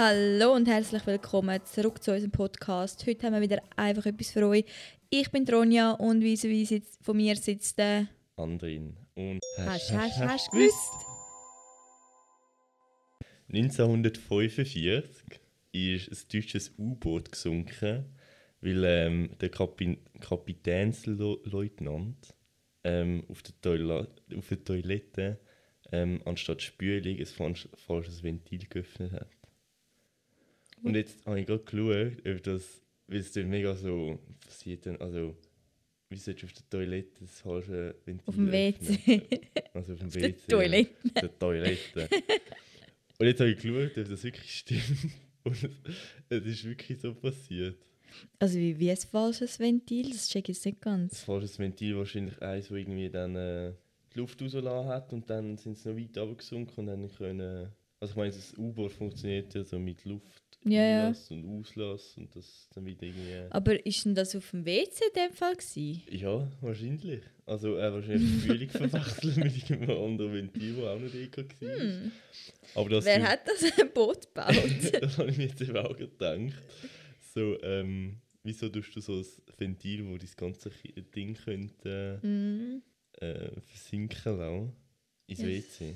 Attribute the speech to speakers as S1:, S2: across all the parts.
S1: Hallo und herzlich willkommen zurück zu unserem Podcast. Heute haben wir wieder einfach etwas für euch. Ich bin Ronja und wie wie von mir sitzt der
S2: Andrin. Und
S1: hast, hast, hast, hast gewusst?
S2: 1945 ist ein deutsches U-Boot gesunken, weil ähm, der Kapi Kapitänsleutnant ähm, auf, der Toila auf der Toilette ähm, anstatt Spülung ein falsches Ventil geöffnet hat. Und jetzt habe ich gerade geschaut, ob das, weil es dann mega so passiert, dann, also wie sollst du auf der Toilette das falsche Ventil
S1: Auf dem WC.
S2: Also auf dem
S1: auf
S2: WC.
S1: der Toilette.
S2: Ja, auf der Toilette. Und jetzt habe ich geschaut, ob das wirklich stimmt. Und es, ist wirklich so passiert.
S1: Also wie, wie ein falsches Ventil? Das check ich jetzt nicht
S2: Das
S1: ganz.
S2: falsche Ventil wahrscheinlich eins, wo irgendwie dann äh, die Luft rausgelassen hat und dann sind sie noch weiter runtergesunken und dann können... Also ich meine, das U-Boot funktioniert ja so mit Luft
S1: Ja, ja.
S2: Einlass und Auslass und das dann wieder irgendwie...
S1: Aber ist denn das auf dem WC in dem Fall gewesen?
S2: Ja, wahrscheinlich. Also er wahrscheinlich die Spülung verwechselt mit irgendeinem anderen Ventil, das auch nicht egal war.
S1: Hm.
S2: Aber das
S1: Wer hat das Boot gebaut?
S2: das habe ich mir jetzt eben auch gedacht. So, ähm, wieso tust du so ein Ventil, wo das ganze Ding könnte
S1: mm.
S2: äh, versinken lassen? Ins
S1: Ja.
S2: WC?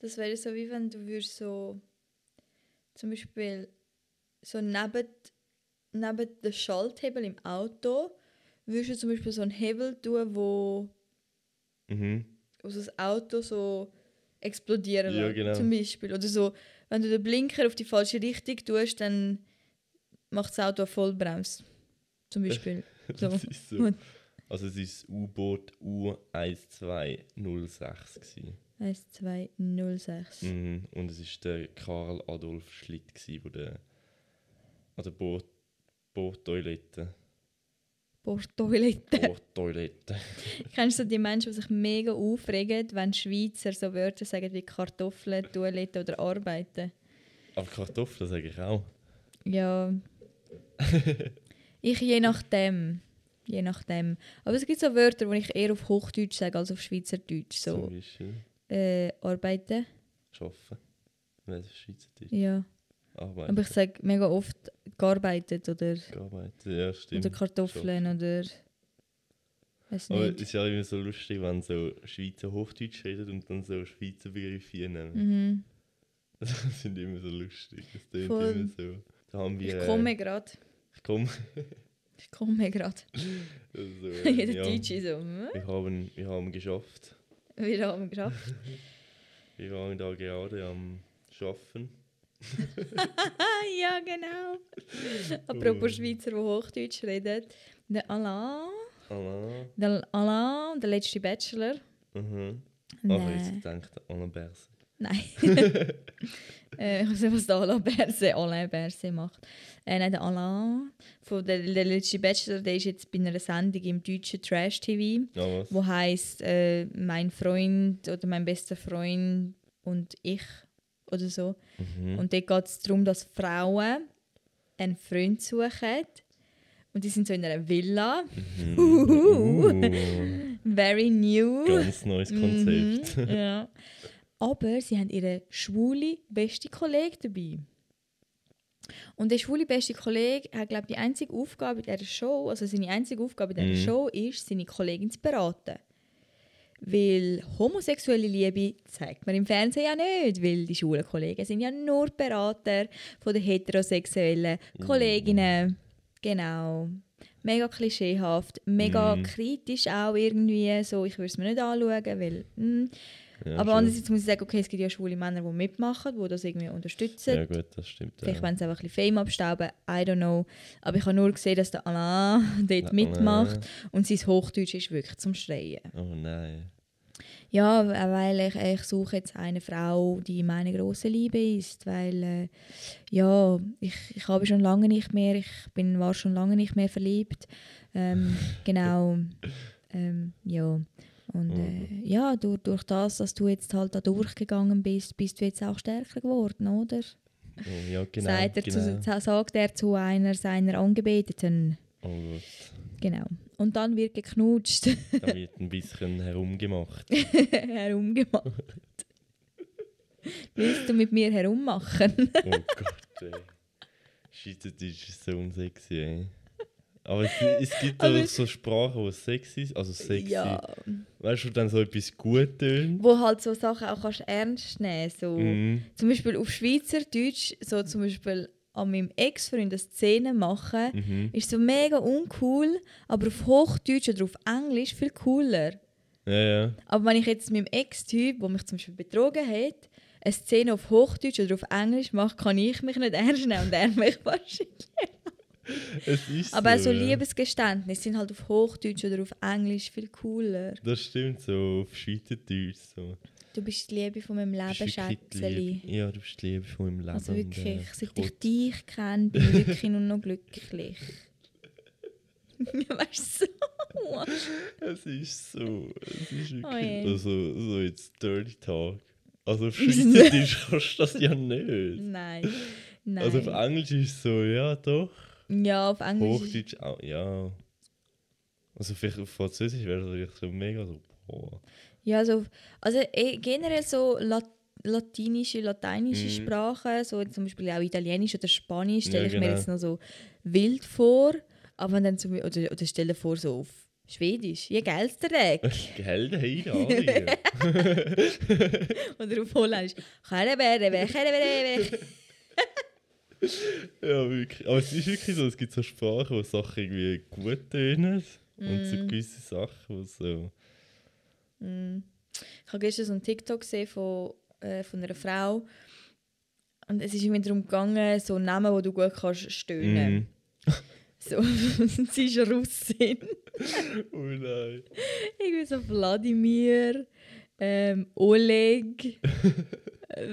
S1: Das wäre so wie wenn du würdest so zum Beispiel so neben, neben den Schalthebel im Auto würdest du zum Beispiel so einen Hebel tun, wo,
S2: Mhm.
S1: wo so das Auto so explodieren
S2: Ja, genau.
S1: zum Beispiel. Oder so, wenn du den Blinker auf die falsche Richtung tust, dann macht das Auto eine Vollbremse. Zum Beispiel. So.
S2: Das ist so. Also es ist U-Boot U1206 gewesen.
S1: 1, 2, 0, 6.
S2: Mhm. Und es ist der Karl Adolf Schlitt gewesen, wo der an der Boot Boottoilette.
S1: Bordtoilette.
S2: Boottoilette.
S1: Kennst du so die Menschen, die sich mega aufregen, wenn Schweizer so Wörter sagen wie Kartoffeln, Toilette oder Arbeiten?
S2: Aber Kartoffeln sage ich auch.
S1: Ja. ich je nachdem. Je nachdem. Aber es gibt so Wörter, die ich eher auf Hochdeutsch sage als auf Schweizerdeutsch.
S2: Zum
S1: So
S2: Beispiel
S1: äh, arbeiten.
S2: ist Schweizerdeutsch?
S1: Ja.
S2: Arbeiten.
S1: Aber ich sage mega oft gearbeitet oder,
S2: Gearbeitet, ja, stimmt.
S1: oder Kartoffeln oder. Weiß
S2: Aber es ist ja immer so lustig, wenn so Schweizer Hochdeutsch reden und dann so Schweizer Begriffe nehmen.
S1: Mhm.
S2: Das sind immer so lustig. Das
S1: Voll.
S2: immer so. Da haben wir,
S1: Ich
S2: äh,
S1: komme gerade.
S2: Ich komme.
S1: Ich komme gerade.
S2: so, äh,
S1: Jeder
S2: ja,
S1: Deutsche so. hm?
S2: wir, haben, wir haben geschafft.
S1: Wir haben geschafft.
S2: Wir waren da gerade am Schaffen.
S1: Ja, genau. Apropos Schweizer, die Hochdeutsch reden. Der Alain,
S2: Alain.
S1: der Alain, der letzte Bachelor.
S2: Mhm. Aber jetzt
S1: Nein.
S2: denkt Alain Berse.
S1: Nein. äh, ich weiß nicht, was der Alain Berset, Alain Berset macht. Äh, nein, der Alain, von der, der letzte Bachelor, der ist jetzt bei einer Sendung im deutschen Trash-TV,
S2: Ja, was?
S1: wo heisst äh, «Mein Freund» oder «Mein bester Freund» und «Ich» oder so.
S2: Mhm.
S1: Und dort geht es darum, dass Frauen einen Freund suchen. Und die sind so in einer Villa.
S2: Mhm. Uh,
S1: Very new.
S2: ganz neues Konzept.
S1: Mhm, ja. Aber sie haben ihren schwule beste Kollege dabei. Und der schwule beste Kollege hat, glaube ich, die einzige Aufgabe in dieser Show, also seine einzige Aufgabe in dieser
S2: Mhm.
S1: Show ist, seine Kollegin zu beraten. Weil homosexuelle Liebe zeigt man im Fernsehen ja nicht, weil die schwulen Kollegen sind ja nur Berater von den heterosexuellen Kolleginnen. Genau. Mega klischeehaft, mega
S2: Mhm.
S1: kritisch auch irgendwie. So, ich würde es mir nicht anschauen, weil... mm.
S2: Ja,
S1: Aber
S2: schon.
S1: andererseits muss ich sagen, okay, es gibt ja schwule Männer, die mitmachen, die das irgendwie unterstützen.
S2: Ja, gut, das stimmt.
S1: Vielleicht
S2: ja.
S1: wollen sie einfach ein bisschen Fame abstauben, I don't know. Aber ich habe nur gesehen, dass der Alain dort
S2: Ja,
S1: mitmacht und sein Hochdeutsch ist wirklich zum Schreien.
S2: Oh nein.
S1: Ja, weil ich, ich suche jetzt eine Frau, die meine große Liebe ist, weil äh, ja, ich, ich habe schon lange nicht mehr, ich bin, war schon lange nicht mehr verliebt. Ähm, genau, ähm, ja. Und äh, ja, durch, durch das, dass du jetzt halt da durchgegangen bist, bist du jetzt auch stärker geworden, oder?
S2: Oh, ja, genau.
S1: sagt, er
S2: genau.
S1: zu, sagt er zu einer seiner Angebeteten.
S2: Oh Gott.
S1: Genau. Und dann wird geknutscht,
S2: Da wird ein bisschen herumgemacht.
S1: herumgemacht. Willst du mit mir herummachen?
S2: Oh Gott. ey. Schweizerdeutsch ist so unsexy, ey. Aber es, es gibt
S1: Aber-
S2: auch so Sprachen, die sexy sind. Also sexy.
S1: Ja.
S2: Weißt du, wo dann so etwas gut tönt?
S1: Wo halt so Sachen auch kannst ernst nehmen so
S2: Mhm.
S1: Zum Beispiel auf Schweizerdeutsch, so zum Beispiel an meinem Ex-Freund eine Szene machen,
S2: Mhm.
S1: ist so mega uncool, aber auf Hochdeutsch oder auf Englisch viel cooler.
S2: Ja, ja.
S1: Aber wenn ich jetzt meinem Ex-Typ, der mich zum Beispiel betrogen hat, eine Szene auf Hochdeutsch oder auf Englisch mache, kann ich mich nicht ernst nehmen und er mich wahrscheinlich. Aber
S2: so.
S1: so
S2: ja.
S1: Liebesgeständnisse sind halt auf Hochdeutsch oder auf Englisch viel cooler.
S2: Das stimmt, so auf Schweizerdeutsch. So.
S1: Du bist die Liebe von meinem Leben, Schätzeli.
S2: Ja, du bist die Liebe von meinem Leben.
S1: Also
S2: und,
S1: wirklich,
S2: äh,
S1: seit
S2: ich
S1: ich dich kenne, bin ich wirklich nur noch glücklich. weißt du so?
S2: Es ist so. Es ist wirklich.
S1: Oh
S2: also, so jetzt Dirty Talk. Also auf Schweizerdeutsch kannst du das ja nicht.
S1: Nein. Nein.
S2: Also auf Englisch ist es so, ja doch.
S1: Ja, auf Englisch.
S2: Hochdeutsch auch, ja. Also vielleicht auf Französisch wäre das wirklich so mega so, boah.
S1: Ja, so, also eh, generell so Lat latinische, lateinische
S2: Mhm.
S1: Sprachen, so zum Beispiel auch Italienisch oder Spanisch, stelle
S2: Ja,
S1: ich mir
S2: genau.
S1: jetzt noch so wild vor. Aber dann zum, oder, oder stelle vor, so auf Schwedisch, je geilste Tag.
S2: Geld Heidarie.
S1: oder auf Holländisch.
S2: Ja, wirklich. Aber es ist wirklich so, es gibt so Sprachen, wo Sachen irgendwie gut tönen. Und so
S1: Mhm.
S2: gewisse Sachen, die so.
S1: Ich habe gestern so einen TikTok gesehen von, äh, von einer Frau. Und es ist irgendwie darum gegangen, so Namen, die du gut kannst stöhnen.
S2: Mhm.
S1: So, sie ist Russin.
S2: Oh nein.
S1: Irgendwie so Wladimir, ähm, Oleg,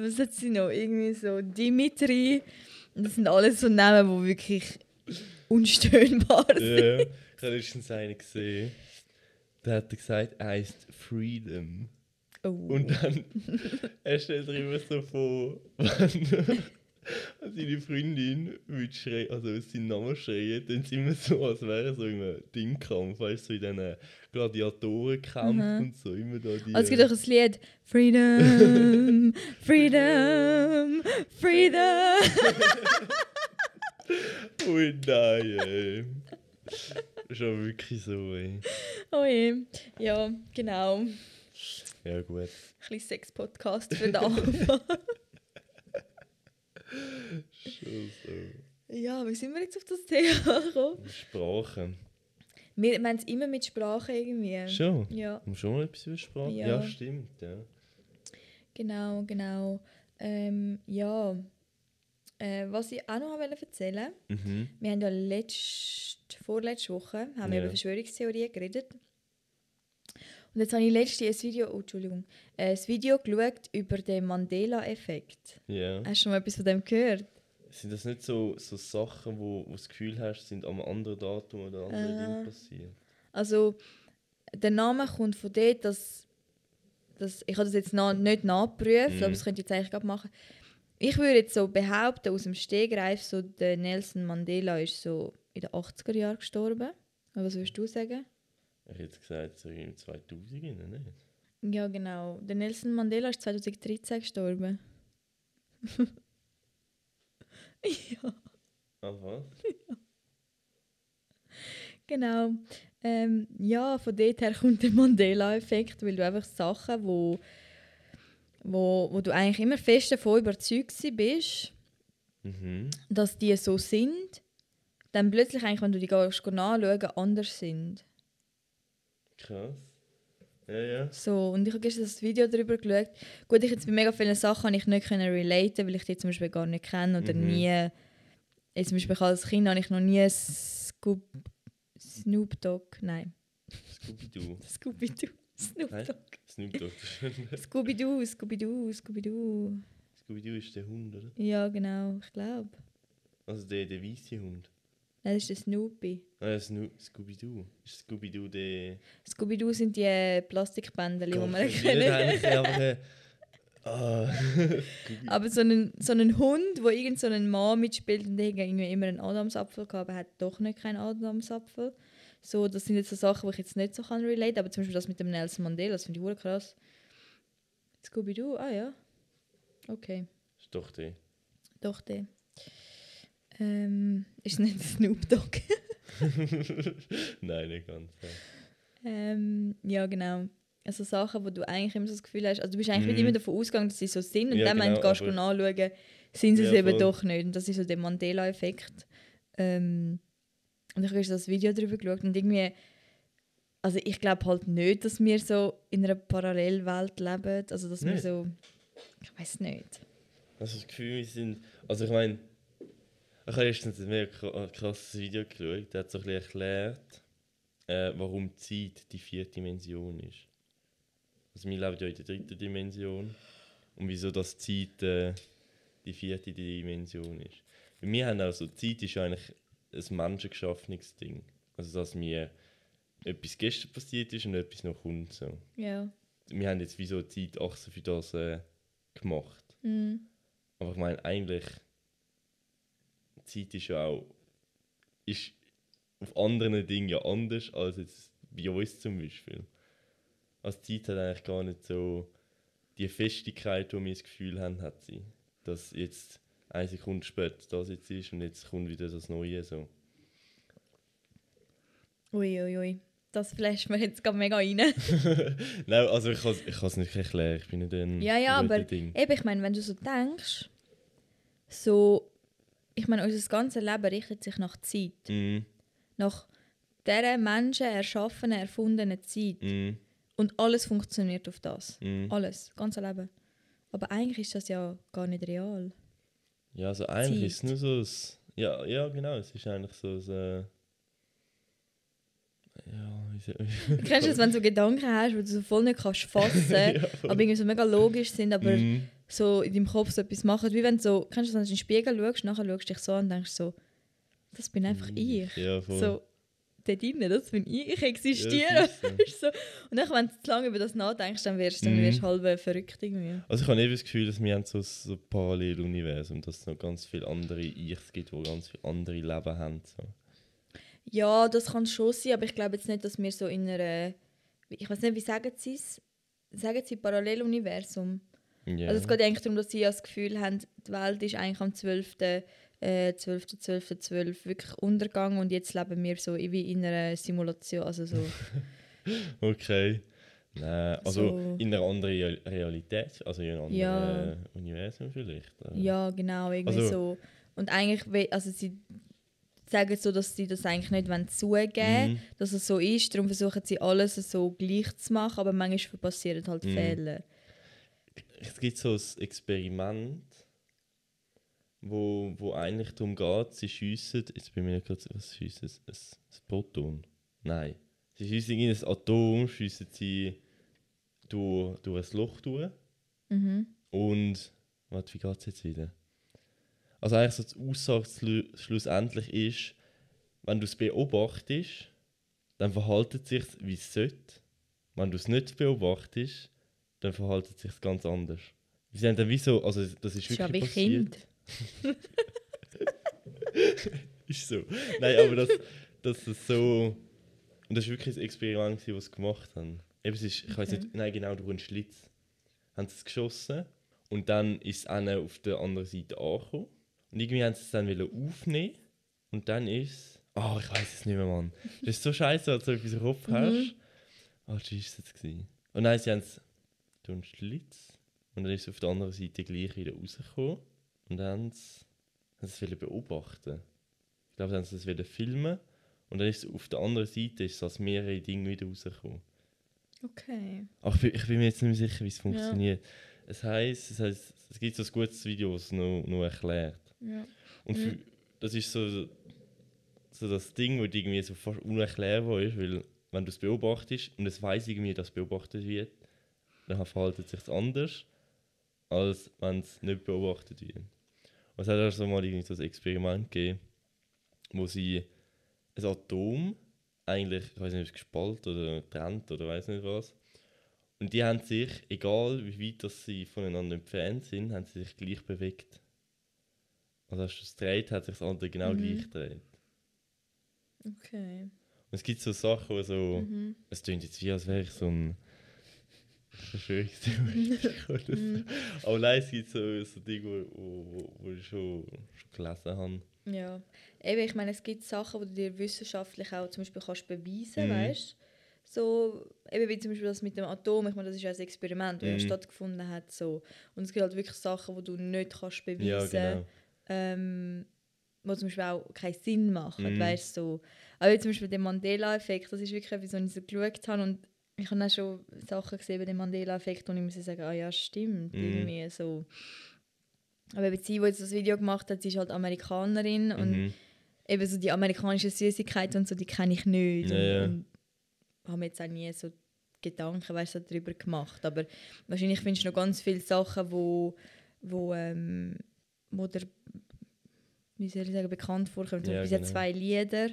S1: was hat sie noch? Irgendwie so Dimitri. Das sind alles so Namen, die wirklich unstöhnbar sind.
S2: Ja, ich habe letztens einen gesehen. Der hat gesagt, er heißt Freedom.
S1: Oh.
S2: Und dann, er stellt sich immer so vor, wenn seine Freundin würde schreien, also seinen Namen schreien, dann sind immer so, als wäre so in einem Dingkampf, weißt du, so in diesen Gladiatorenkämpfen und so, immer da die...
S1: also es gibt auch ein Lied Freedom, Freedom, Freedom.
S2: Ui, nein, ey. Aber wirklich so, ey.
S1: Oh je. Ja, genau.
S2: Ja, gut.
S1: Ein bisschen Sex-Podcast für den Anfang.
S2: So.
S1: ja, wie sind wir jetzt auf das Thema gekommen?
S2: Sprache.
S1: Wir meinen es immer mit Sprache irgendwie.
S2: Schon?
S1: Ja,
S2: Haben schon mal etwas über Sprache?
S1: Ja.
S2: Ja, stimmt, ja.
S1: genau, genau. Ähm, ja. Äh, was ich auch noch wollte erzählen
S2: Mhm.
S1: wir haben ja letzte, vorletzte Woche haben wir
S2: Ja.
S1: über Verschwörungstheorien geredet. Und jetzt habe ich letztens ein Video, oh, Entschuldigung, ein Video geschaut über den Mandela-Effekt.
S2: Ja.
S1: Hast du schon mal etwas von dem gehört?
S2: Sind das nicht so, so Sachen, wo, wo du das Gefühl hast, sind am anderen Datum oder anderen
S1: Äh.
S2: Ding passiert?
S1: Also, der Name kommt von dort, dass, dass ich habe das jetzt na, nicht nachgeprüft,
S2: Mhm.
S1: aber das könnte ich jetzt eigentlich gerade machen. Ich würde jetzt so behaupten, aus dem Stegreif, so der Nelson Mandela ist so in den 80er Jahren gestorben. Aber Was würdest du sagen?
S2: Ich hätte gesagt, so im 2000 nicht?
S1: Ja, genau. Der Nelson Mandela ist 2013 gestorben. ja,
S2: Ah, was?
S1: genau. Ähm, ja, von dort her kommt der Mandela-Effekt, weil du einfach Sachen, wo, wo, wo du eigentlich immer fest davon überzeugt bist,
S2: Mhm.
S1: dass die so sind, dann plötzlich eigentlich, wenn du die gehst, nachschauen, anders sind.
S2: Krass. Ja, ja.
S1: So, und ich habe gestern das Video darüber geschaut. Gut, ich jetzt bei mega vielen Sachen ich nicht können relaten, weil ich die zum Beispiel gar nicht kenne oder
S2: Mhm.
S1: nie. Jetzt zum Beispiel als Kind habe ich noch nie Scoop, Snoop Dogg, nein,
S2: Scooby-Doo.
S1: Scooby-Doo, Snoop? Dogg.
S2: Snoop Dogg.
S1: Scooby-Doo, Scooby-Doo, Scooby-Doo.
S2: Scooby-Doo ist der Hund, oder?
S1: Ja, genau, ich glaube.
S2: Also der, der weiße Hund.
S1: Nein, das ist der Snoopy.
S2: Ah, Sno Scooby-Doo. Ist Scooby-Doo der...
S1: Scooby-Doo sind die äh, Plastikbänder, die man
S2: eigentlich einfach... äh, Ah.
S1: Aber so einen, so einen Hund, wo irgend so einen Mann mitspielt und der irgendwie immer einen Adamsapfel gehabt, aber hat doch nicht keinen Adamsapfel. So, das sind jetzt so Sachen, die ich jetzt nicht so kann relate, aber zum Beispiel das mit dem Nelson Mandela, das finde ich hure krass. Scooby-Doo, ah ja. Okay,
S2: ist doch der.
S1: doch der. Ähm, ist nicht Snoop Dogg?
S2: Nein, nicht ganz. Ja.
S1: ähm, ja, genau. Also Sachen, wo du eigentlich immer so das Gefühl hast, also du bist eigentlich nicht immer davon ausgegangen, dass sie so sind und
S2: Ja,
S1: dann,
S2: genau,
S1: du gehst
S2: aber-
S1: anschauen, sind sie es
S2: Ja,
S1: eben
S2: voll.
S1: doch nicht. Und das ist so der Mandela-Effekt. Ähm, und ich habe das Video darüber geschaut und irgendwie, also ich glaube halt nicht, dass wir so in einer Parallelwelt leben, also dass wir
S2: Nicht?
S1: so, ich weiß nicht.
S2: Also das Gefühl, wir sind. Also ich meine, ich habe letztens ein kra- krasses Video geschaut, der hat so ein bisschen erklärt, äh, warum Zeit die vierte Dimension ist. Also wir leben ja in der dritten Dimension und wieso das Zeit äh, die vierte Dimension ist. Weil wir haben also, Zeit ist eigentlich ein menschengeschaffenes Ding. Also dass mir etwas gestern passiert ist und etwas noch kommt. So.
S1: Ja.
S2: Wir haben jetzt wie so eine Zeitachse für das äh, gemacht.
S1: Mhm.
S2: Aber ich meine, eigentlich, die Zeit ist ja auch ist auf anderen Dingen ja anders als jetzt bei uns zum Beispiel. Also die Zeit hat eigentlich gar nicht so die Festigkeit, die wir das Gefühl haben, hat sie. Dass jetzt eine Sekunde später das jetzt ist und jetzt kommt wieder das Neue. So.
S1: Uiuiui. Ui, ui. Das flasht mir jetzt gerade mega rein.
S2: Nein, also ich kann es ich nicht erklären, ich bin nicht ein
S1: Ja, ja, aber
S2: Ding.
S1: eben, ich meine, wenn du so denkst, so, ich meine, unser ganzes Leben richtet sich nach Zeit.
S2: Mm,
S1: Nach dieser Menschen erschaffenen, erfundenen Zeit.
S2: mm,
S1: Und alles funktioniert auf das.
S2: mm.
S1: Alles, das ganze Leben. Aber eigentlich ist das ja gar nicht real.
S2: Ja, also eigentlich
S1: Zeit.
S2: ist es nur so ein, ja, ja, genau, es ist eigentlich so ein, äh, ja, wie soll
S1: Du kennst du das, wenn du so Gedanken hast, die du so voll nicht kannst fassen
S2: Ja, voll.
S1: aber irgendwie so mega logisch sind, aber
S2: Mm,
S1: so in deinem Kopf so etwas machen. Wie wenn du so, kennst du du in den Spiegel schaust, nachher schaust du dich so an und denkst so, das bin einfach ich.
S2: Ja, voll.
S1: So, dort drinnen, das bin ich, ich
S2: Ja,
S1: existiere.
S2: ist so.
S1: Du, so. Und dann, wenn du zu lange über das nachdenkst, dann wirst, dann
S2: Mhm.
S1: wirst du halb verrückt irgendwie.
S2: Also ich habe eben das Gefühl, dass wir haben so ein so ein Paralleluniversum, dass es noch ganz viele andere Ichs gibt, die ganz viele andere Leben haben. So.
S1: Ja, das kann schon sein, aber ich glaube jetzt nicht, dass wir so in einer, ich weiß nicht, wie sagen sie es? Sagen sie Paralleluniversum?
S2: Ja.
S1: Also es geht eigentlich darum, dass sie das Gefühl haben, die Welt ist eigentlich am 12. Äh, 12. 12. 12 wirklich untergegangen und jetzt leben wir so wie in einer Simulation, also so,
S2: okay. Nein, also
S1: So.
S2: in einer anderen Real- Realität, also in einem anderen
S1: Ja.
S2: äh, Universum vielleicht.
S1: ja genau, irgendwie
S2: Also-
S1: so. Und eigentlich, also sie sagen so, dass sie das eigentlich nicht zugeben
S2: Mhm.
S1: dass es so ist, darum versuchen sie alles so gleich zu machen, aber manchmal passieren halt
S2: Mhm.
S1: Fehler.
S2: Es gibt so ein Experiment, wo, wo eigentlich darum geht, sie schiessen, jetzt bin ich mir nicht gerade, was schiessen sie? Ein, ein Proton? Nein. Sie schiessen in ein Atom, schiessen sie durch, durch ein Loch durch
S1: Mhm.
S2: und, warte, wie geht es jetzt wieder? Also eigentlich so die Aussage schlu- schlussendlich ist, wenn du es beobachtest, dann verhält es sich, wie es sollte. Wenn du es nicht beobachtest, dann verhält es sich ganz anders. Wir sind dann wie so, also das ist
S1: Das ist ja wie
S2: wirklich passiert.
S1: Kind.
S2: Ist so. Nein, aber das, das ist so. Und das war wirklich ein Experiment, das sie gemacht haben. Eben, es ist, ich weiß nicht, nein, genau, durch einen Schlitz. Haben sie es geschossen und dann ist es einer auf der anderen Seite angekommen. Und irgendwie haben sie es dann aufnehmen und dann ist es. Ah, ich weiß es nicht mehr, Mann. Das ist so scheiße, als du etwas im Kopf
S1: Mhm.
S2: hast. Ah, was war es? Und nein, sie haben es durch einen Schlitz und dann ist es auf der anderen Seite gleich wieder rausgekommen. Und dann haben sie haben sie es beobachten. Ich glaube, dann haben sie es wollen filmen und dann ist es auf der anderen Seite ist es als mehrere Dinge wieder rausgekommen.
S1: Okay.
S2: Ach, ich bin, ich bin mir jetzt nicht mehr sicher, wie es funktioniert. Es heisst, es heisst, es gibt so ein gutes Video, das es noch, noch erklärt.
S1: Ja.
S2: Und für, das ist so, so das Ding, das irgendwie so fast unerklärbar ist, weil wenn du es beobachtest und es weiß irgendwie, dass beobachtet wird, dann verhält es sich anders, als wenn es nicht beobachtet wird. Und es hat also mal irgendwie so ein Experiment gegeben, wo sie ein Atom eigentlich, ich weiß nicht, ob es gespalten oder getrennt oder weiß nicht was. Und die haben sich, egal wie weit dass sie voneinander entfernt sind, haben sie sich gleich bewegt. Also als du es dreht, hat sich das andere genau
S1: Mhm.
S2: gleich gedreht.
S1: Okay.
S2: Und es gibt so Sachen, wo so,
S1: Mhm.
S2: es klingt jetzt wie, als wäre ich so ein So.
S1: Mhm.
S2: Aber nein, es gibt so, so Dinge, wo, wo, wo ich schon, schon gelesen habe.
S1: Ja. Eben, ich meine, es gibt Sachen, die du dir wissenschaftlich auch zum Beispiel kannst beweisen,
S2: Mhm.
S1: weißt So, eben wie zum Beispiel das mit dem Atom, ich meine, das ist ja ein Experiment, das
S2: Mhm.
S1: stattgefunden hat. So. Und es gibt halt wirklich Sachen, die du nicht kannst beweisen
S2: Ja, genau.
S1: ähm, wo zum Beispiel auch keinen Sinn machen,
S2: Mhm.
S1: weißt so. Aber wie zum Beispiel der Mandela-Effekt, das ist wirklich etwas, was ich so geschaut habe und ich habe auch schon Sachen gesehen über den Mandela-Effekt und ich muss sagen, ah ja, stimmt,
S2: Mhm.
S1: irgendwie so. Aber eben sie, die jetzt das Video gemacht hat, sie ist halt Amerikanerin und
S2: Mhm.
S1: eben so die amerikanischen Süßigkeiten und so, die kenne ich nicht.
S2: Ja,
S1: und,
S2: ja.
S1: und habe mir jetzt auch nie so Gedanken weißt, darüber gemacht. Aber wahrscheinlich findest du noch ganz viele Sachen, wo, wo, ähm, wo der, wie soll ich sagen, bekannt vorkommen. Zum
S2: Ja,
S1: Beispiel
S2: genau.
S1: zwei Lieder.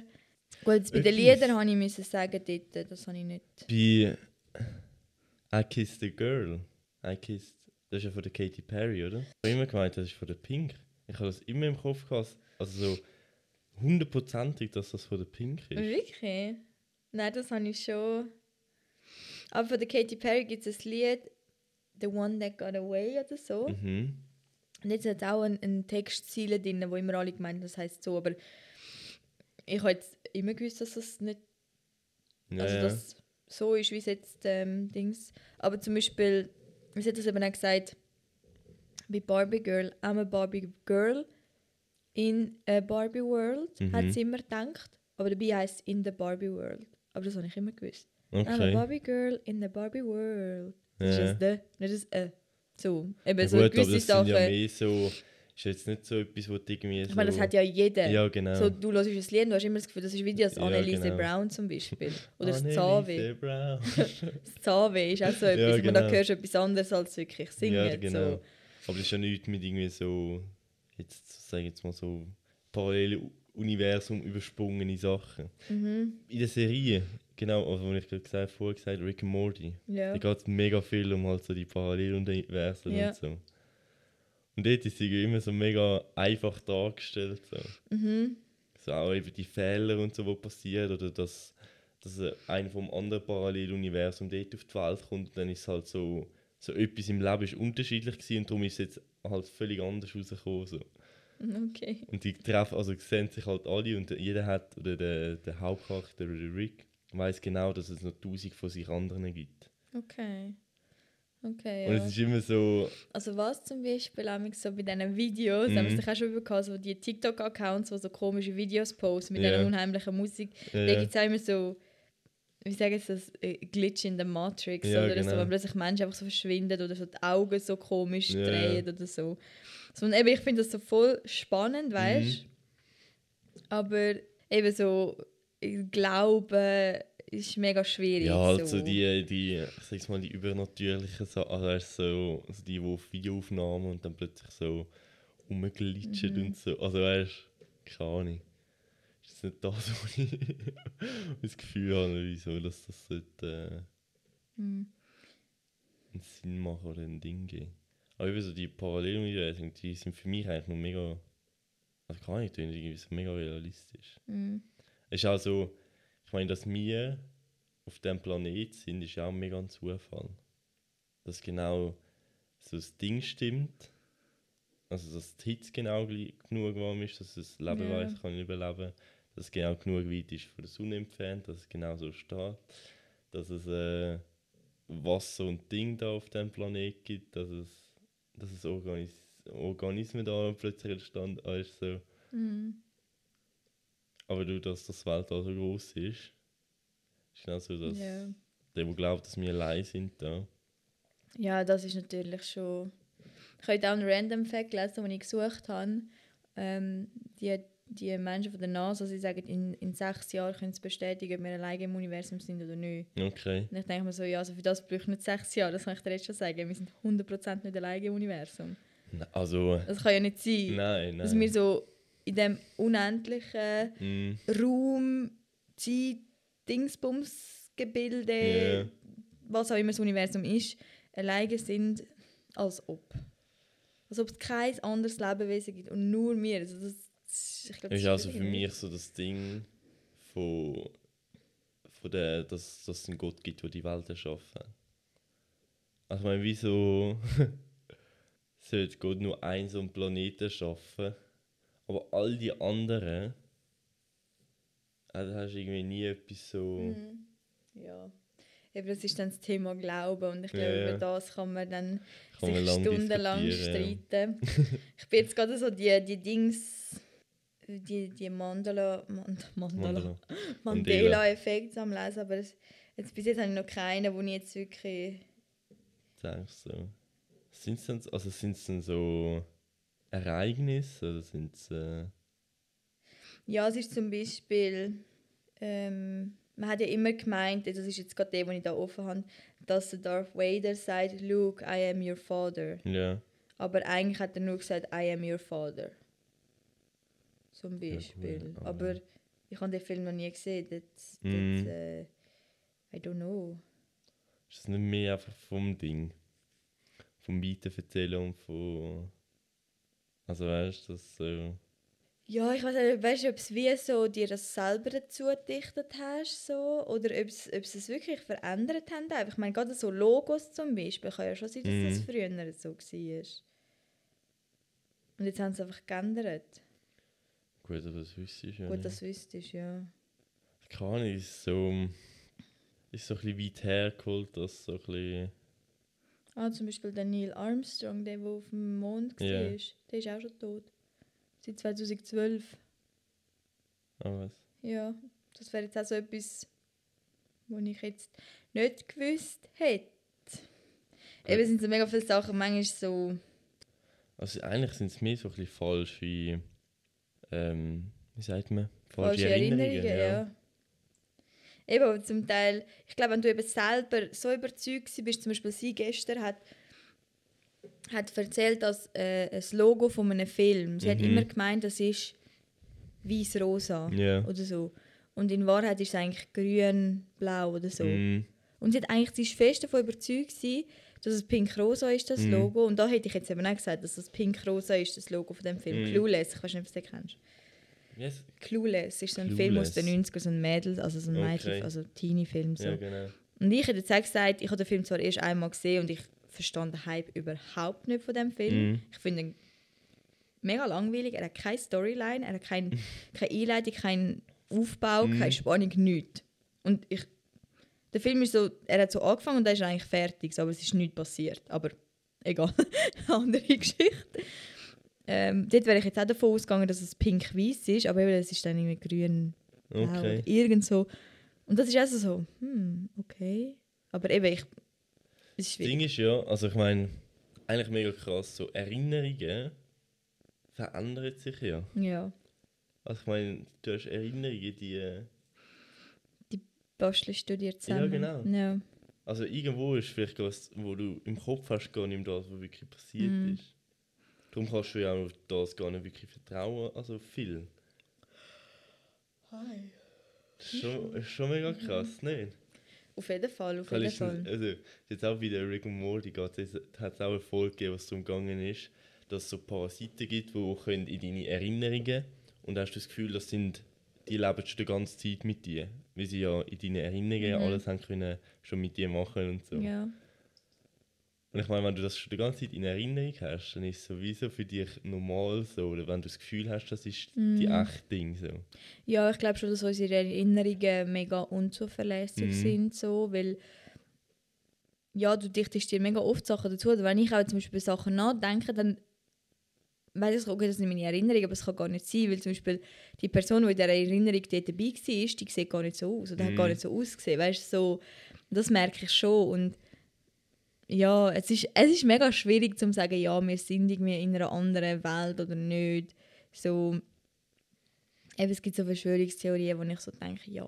S1: Gut, jetzt bei den Liedern habe ich müssen sagen, dort, das habe ich nicht.
S2: Bei I Kissed a Girl. I Kissed. Das ist ja von der Katy Perry, oder? Ich habe immer gemeint, das ist von der Pink. Ich habe das immer im Kopf gehabt. Also so hundertprozentig, dass das von der Pink ist.
S1: Wirklich? Nein, das habe ich schon. Aber von der Katy Perry gibt es ein Lied, The One That Got Away oder so.
S2: Mhm.
S1: Und jetzt hat es auch eine ein Textziele drin, wo immer alle gemeint haben, das heisst so, aber ich habe jetzt immer gewusst, dass das nicht,
S2: Ja,
S1: also
S2: ja.
S1: das so ist, wie es jetzt ähm, Dings. Aber zum Beispiel, sie hat das eben auch gesagt, bei Barbie Girl, I'm a Barbie Girl in a Barbie World,
S2: Mhm.
S1: hat sie immer gedacht. Aber dabei heisst es in the Barbie World. Aber das habe ich immer gewusst. I'm a
S2: Okay.
S1: Barbie Girl in the Barbie World. Das
S2: Ja.
S1: ist ein «the», nicht ein «ä». So, eben
S2: Ja,
S1: so
S2: gut, aber
S1: gewisse
S2: das
S1: Sachen.
S2: sind ja mehr so... Ist jetzt nicht so etwas, du irgendwie so...
S1: Ich meine, das hat ja jeder.
S2: Ja, genau.
S1: So, du hörst ein Lied du hast immer das Gefühl, das ist wie das
S2: Ja,
S1: Anneliese
S2: genau.
S1: Brown zum Beispiel. Oder das.
S2: Brown.
S1: Das Zahnweh ist auch so
S2: Ja,
S1: etwas, aber
S2: genau.
S1: da hörst du etwas anderes als wirklich singen.
S2: ja, genau.
S1: so.
S2: Aber das ist ja nichts mit irgendwie so... Jetzt sage ich jetzt mal so... Parallele Universum übersprungene Sachen.
S1: Mhm.
S2: In der Serie, genau, also wie ich gerade gesagt, vorher gesagt Rick and Morty.
S1: Ja.
S2: Da geht es mega viel um halt so die Paralleluniversen
S1: Ja.
S2: und so. Und dort ist sie immer so mega einfach dargestellt. So.
S1: Mhm.
S2: so auch eben die Fehler und so, die passieren. Oder dass, dass einer vom anderen Paralleluniversum dort auf die Welt kommt. Und dann ist halt so, so etwas im Leben ist unterschiedlich gewesen und darum ist es jetzt halt völlig anders rausgekommen. So.
S1: Okay.
S2: Und die treffen, also sehen sich halt alle und jeder hat, oder der, der Hauptcharakter, oder der Rick, weiß genau, dass es noch tausend von sich anderen gibt.
S1: Okay. Okay,
S2: Und
S1: ja.
S2: es ist immer so,
S1: Also was zum Beispiel auch so bei diesen Videos,
S2: Mhm.
S1: haben wir es auch schon bekommen, so die TikTok-Accounts, die so komische Videos posten mit
S2: Ja.
S1: dieser unheimlichen Musik.
S2: Ja,
S1: Da gibt es auch immer so, wie sagen sie das, äh, Glitch in der Matrix
S2: Ja,
S1: oder so,
S2: genau.
S1: wo plötzlich Menschen einfach so verschwinden oder so die Augen so komisch
S2: Ja,
S1: drehen oder so. so und eben, ich finde das so voll spannend, weißt
S2: Mhm.
S1: Aber eben so, ich glaube, ist mega schwierig.
S2: ja, halt
S1: so.
S2: die, die, ich sag's mal, die übernatürlichen Sachen, also also die, die auf Videoaufnahmen und dann plötzlich so rumglitschen
S1: Mhm.
S2: und so, also weißt keine Ahnung. Ist das nicht das, was ich das Gefühl habe, wieso, dass das sollte, äh,
S1: Mhm.
S2: einen Sinn machen oder ein Ding geben. Aber eben so die Paralleluniversen, die sind für mich eigentlich noch mega, also kann ich tun, irgendwie so mega realistisch.
S1: Mhm.
S2: Es ist auch so, ich meine, dass wir auf diesem Planet sind, ist ja auch mega ein Zufall. Dass genau so das Ding stimmt, also dass die Hitze genau genug warm ist, dass das Lebenweise
S1: Ja.
S2: kann überleben dass es genau genug weit ist von der Sonne entfernt, dass es genau so steht, dass es äh, Wasser und Ding da auf dem Planet gibt, dass es, dass es Organis Organismen da plötzlich entstanden ist. So.
S1: Mhm.
S2: Aber du, dass das Weltall so groß ist, ist genau so, dass
S1: Ja.
S2: der, der glaubt, dass wir allein sind, da.
S1: Ja, das ist natürlich schon. Ich habe auch einen Random Fact gelesen, den ich gesucht habe. Ähm, die, die Menschen von der NASA, sie sagen, in, in sechs Jahren können sie bestätigen, ob wir alleine im Universum sind oder nicht.
S2: Okay.
S1: Und ich denke mir so, ja, also für das brauche ich nicht sechs Jahre, das kann ich dir jetzt schon sagen. Wir sind 100% nicht alleine im Universum.
S2: Also,
S1: Das kann ja nicht sein.
S2: nein, nein.
S1: Dass wir so in dem unendlichen
S2: Mm,
S1: Raum, Zeit, Dingsbums, Gebilde,
S2: Ja.
S1: was auch immer das Universum ist, alleine sind, als ob. Als ob es kein anderes Lebewesen gibt und nur wir. Also das, das, ich glaub,
S2: ist also für mich so das Ding von, von der, dass, dass es einen Gott gibt, der die Welt erschaffen hat. Also ich meine, wieso sollte Gott nur einen so einen Planeten schaffen, Aber all die anderen, äh, da hast du irgendwie nie etwas so.
S1: Mhm. Ja. Eben, das ist dann das Thema Glauben und ich
S2: Ja,
S1: glaube,
S2: ja.
S1: über das kann man dann
S2: Kann man
S1: sich
S2: lang
S1: stundenlang streiten. ich bin jetzt gerade so die, die Dings, die, die Mandala, Mand, Mandala,
S2: Mandela.
S1: Mandela-Effekt am Lesen, aber es, jetzt, bis jetzt habe ich noch keinen, wo ich jetzt wirklich...
S2: Denkst du? Sind es dann, also sind's dann so Ereignisse oder sind es. Äh,
S1: Ja, es ist zum Beispiel, ähm, man hat ja immer gemeint, das ist jetzt gerade der, den ich da offen habe, dass der Darth Vader sagt, Luke, I am your father.
S2: ja.
S1: Aber eigentlich hat er nur gesagt, I am your father. Zum
S2: cool,
S1: Beispiel.
S2: aber-
S1: ich habe den Film noch nie gesehen. Das,
S2: Mhm.
S1: das, äh, I don't know.
S2: Ist das nicht mehr einfach vom Ding? Vom Weiterverzählen und von. Also weißt du, das so.
S1: Ja, ich weiß nicht, weißt du, ob es wie so dir das selber dazu gedichtet hast, so, oder ob es, sie es wirklich verändert haben. Einfach. Ich meine, gerade so Logos zum Beispiel, kann ja schon sein, dass das
S2: Mhm.
S1: früher so war. Und jetzt haben sie einfach geändert.
S2: Gut, aber das wüsste ich ja.
S1: Gut,
S2: nicht.
S1: das wüsstest du, ja.
S2: Keine ist so. Ist so ein bisschen weit hergeholt, dass so ein bisschen.
S1: Ah, zum Beispiel der Neil Armstrong, der, der auf dem Mond war,
S2: Ja.
S1: der ist auch schon tot. Seit 2012.
S2: Ah, was?
S1: Ja, das wäre jetzt auch so etwas, was ich jetzt nicht gewusst hätte. Eben sind so mega viele Sachen, manchmal so...
S2: Also eigentlich sind es mehr so ein bisschen falsch wie. Ähm, wie sagt man?
S1: falsche Erinnerungen, ja. Eben, zum Teil, ich glaube, wenn du eben selber so überzeugt bist, zum Beispiel sie gestern hat, hat erzählt, dass äh, ein Logo von einem Film, sie hat
S2: Mhm.
S1: immer gemeint, das ist weiß-rosa
S2: Ja.
S1: oder so. Und in Wahrheit ist es eigentlich grün-blau oder so.
S2: Mm,
S1: Und sie hat eigentlich sie ist fest davon überzeugt, gewesen, dass es pink-rosa ist, das
S2: Mhm.
S1: Logo. Und da hätte ich jetzt eben auch gesagt, dass das pink-rosa ist, das Logo von dem Film.
S2: Mhm.
S1: Clueless, ich weiß nicht, ob du den kennst.
S2: Yes.
S1: Clueless ist so ein Film aus den
S2: Clueless.
S1: 90ern, so ein Mädel, also so ein Mädchen,
S2: Okay.
S1: also Teenie-Film. So.
S2: Ja, genau.
S1: Und ich hätte jetzt auch gesagt, ich habe den Film zwar erst einmal gesehen und ich verstand den Hype überhaupt nicht von dem Film.
S2: Mhm.
S1: Ich finde ihn mega langweilig, er hat keine Storyline, er hat kein, keine Einleitung, keinen Aufbau,
S2: Mhm.
S1: keine Spannung, nichts. Und ich, der Film ist so, er hat so angefangen und dann ist er eigentlich fertig, so, aber es ist nichts passiert. Aber egal, andere Geschichte. Ähm, dort wäre ich jetzt auch davon ausgegangen, dass es pink-weiß ist, aber eben, es ist dann irgendwie grün,
S2: Okay.
S1: oder irgend so. Und das ist also so, hm, okay. Aber eben, ich, es ist
S2: Das. Ding ist ja, also ich meine, eigentlich mega krass, so Erinnerungen verändern sich ja.
S1: Ja,
S2: Also ich meine, du hast Erinnerungen, die. äh,
S1: bastelst du dir zusammen.
S2: genau.
S1: Ja.
S2: Also irgendwo ist vielleicht was, wo du im Kopf hast, gar nicht mehr das, was wirklich passiert
S1: Mhm.
S2: ist. Darum kannst du ja auch das gar nicht wirklich vertrauen, also viel. Das ist schon, ist schon mega krass, nicht?
S1: Auf jeden Fall, auf jeden Fall.
S2: Also, jetzt auch wieder Rick und Morty hat es auch eine Folge gegeben, was darum gegangen ist, dass es so Parasiten gibt, die können in deine Erinnerungen und dann hast du das Gefühl, das sind, die leben schon die ganze Zeit mit dir, weil sie ja in deinen Erinnerungen
S1: Mhm.
S2: alles haben können schon mit dir machen und so.
S1: Ja.
S2: Und ich meine, wenn du das schon die ganze Zeit in Erinnerung hast, dann ist es sowieso für dich normal so, oder wenn du das Gefühl hast, das ist die
S1: Mhm.
S2: echte Ding so.
S1: ja, ich glaube schon, dass unsere Erinnerungen mega unzuverlässig
S2: Mhm.
S1: sind, so, weil ja, du dichtest dir mega oft Sachen dazu. Oder wenn ich auch zum Beispiel über Sachen nachdenke, dann weiß ich, okay, das sind meine Erinnerungen, aber es kann gar nicht sein, weil zum Beispiel die Person, die in dieser Erinnerung dort dabei war, die sieht gar nicht so aus oder hat
S2: Mhm.
S1: gar nicht so ausgesehen. Weißt so, das merke ich schon. Und ja, es ist, es ist mega schwierig zu sagen, ja, wir sind irgendwie in einer anderen Welt oder nicht. So, eben, es gibt so Verschwörungstheorien, wo ich so denke, ja,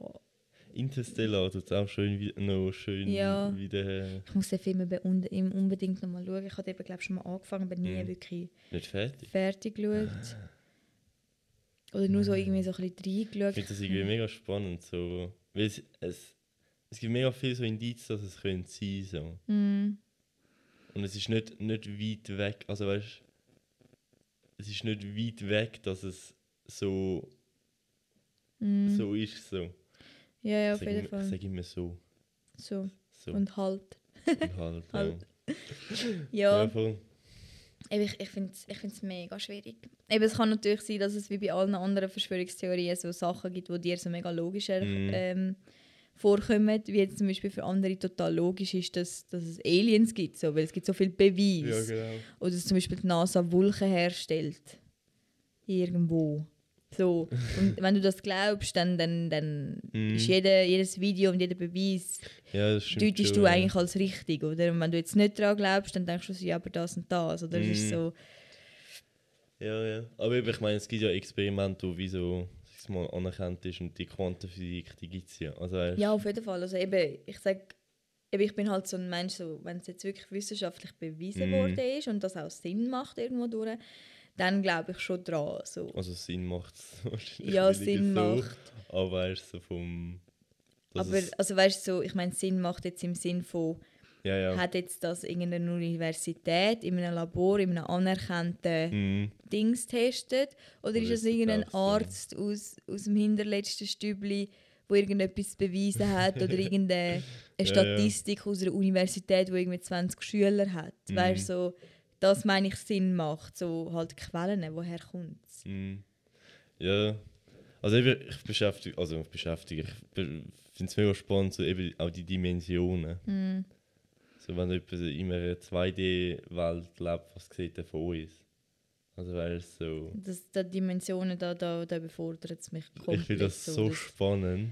S2: Interstellar tut es auch schön wie, noch schön
S1: Ja.
S2: wieder
S1: ich muss den Film unbedingt nochmal schauen. Ich habe eben, glaube schon mal angefangen, aber nie
S2: Mhm.
S1: wirklich
S2: nicht fertig.
S1: fertig geschaut. Oder nur so irgendwie so ein bisschen
S2: Ich
S1: reingeschaut.
S2: finde das irgendwie mega spannend. So. Weil es, es, es gibt mega viele so Indizien, dass es könnte sein so.
S1: Mm,
S2: Und es ist nicht, nicht weit weg, also weißt es ist nicht weit weg, dass es so,
S1: mm.
S2: so ist. So.
S1: Ja, ja,
S2: Ich
S1: auf
S2: sag
S1: jeden
S2: Ich
S1: Fall.
S2: sage immer so.
S1: So.
S2: so.
S1: Und halt.
S2: Und halt,
S1: Halt.
S2: ja.
S1: Ja,
S2: Ja,
S1: ich ich finde es ich find's mega schwierig. Eben, es kann natürlich sein, dass es wie bei allen anderen Verschwörungstheorien so Sachen gibt, die dir so mega logisch
S2: Mhm.
S1: ähm, vorkommen, wie jetzt zum Beispiel für andere total logisch ist, dass, dass es Aliens gibt, so, weil es gibt so viel Beweis.
S2: genau.
S1: Oder dass zum Beispiel die NASA Wolken herstellt. Irgendwo. So. Und wenn du das glaubst, dann, dann, dann
S2: Mhm.
S1: ist jede, jedes Video und jeder Beweis
S2: Ja,
S1: deutest du
S2: ja.
S1: eigentlich als richtig, oder? Und wenn du jetzt nicht daran glaubst, dann denkst du so, ja, aber das und das. Oder es ist
S2: Mhm.
S1: so,
S2: Ja, ja. Aber ich meine, es gibt ja Experimente, wie so mal, anerkannt ist und die Quantenphysik, die gibt es ja. Also,
S1: ja, auf jeden Fall. Also eben, ich sage, eben, ich bin halt so ein Mensch, so, wenn es jetzt wirklich wissenschaftlich bewiesen
S2: Mhm.
S1: worden ist und das auch Sinn macht irgendwo durch, dann glaube ich schon dran. So.
S2: Also Sinn macht es wahrscheinlich
S1: Ja, Sinn
S2: so,
S1: macht.
S2: Aber weißt du, so vom...
S1: Aber also weißt du, so, ich meine, Sinn macht jetzt im Sinn von,
S2: ja, ja.
S1: hat jetzt das irgendeine Universität in einem Labor, in einem anerkannten
S2: Mhm.
S1: Dings getestet? Oder,
S2: Oder
S1: ist es irgendein? Arzt aus, aus dem hinterletzten Stübli, der irgendetwas bewiesen hat? Oder irgendeine eine
S2: ja.
S1: Statistik aus einer Universität, die irgendwie 20 Schüler hat?
S2: Mhm.
S1: Weißt so, das meine ich Sinn macht. So halt Quellen, woher kommt es?
S2: Mhm. Ja, also eben, ich beschäftige, also ich beschäftige, ich finde es mega spannend, so eben auch die Dimensionen.
S1: Mhm.
S2: So wenn jemand in einer 2D-Welt lebt, was sieht er von uns? Also weil es so...
S1: Das, die Dimensionen, da, da, da befordert es mich komplett.
S2: Ich finde das so
S1: das-
S2: spannend.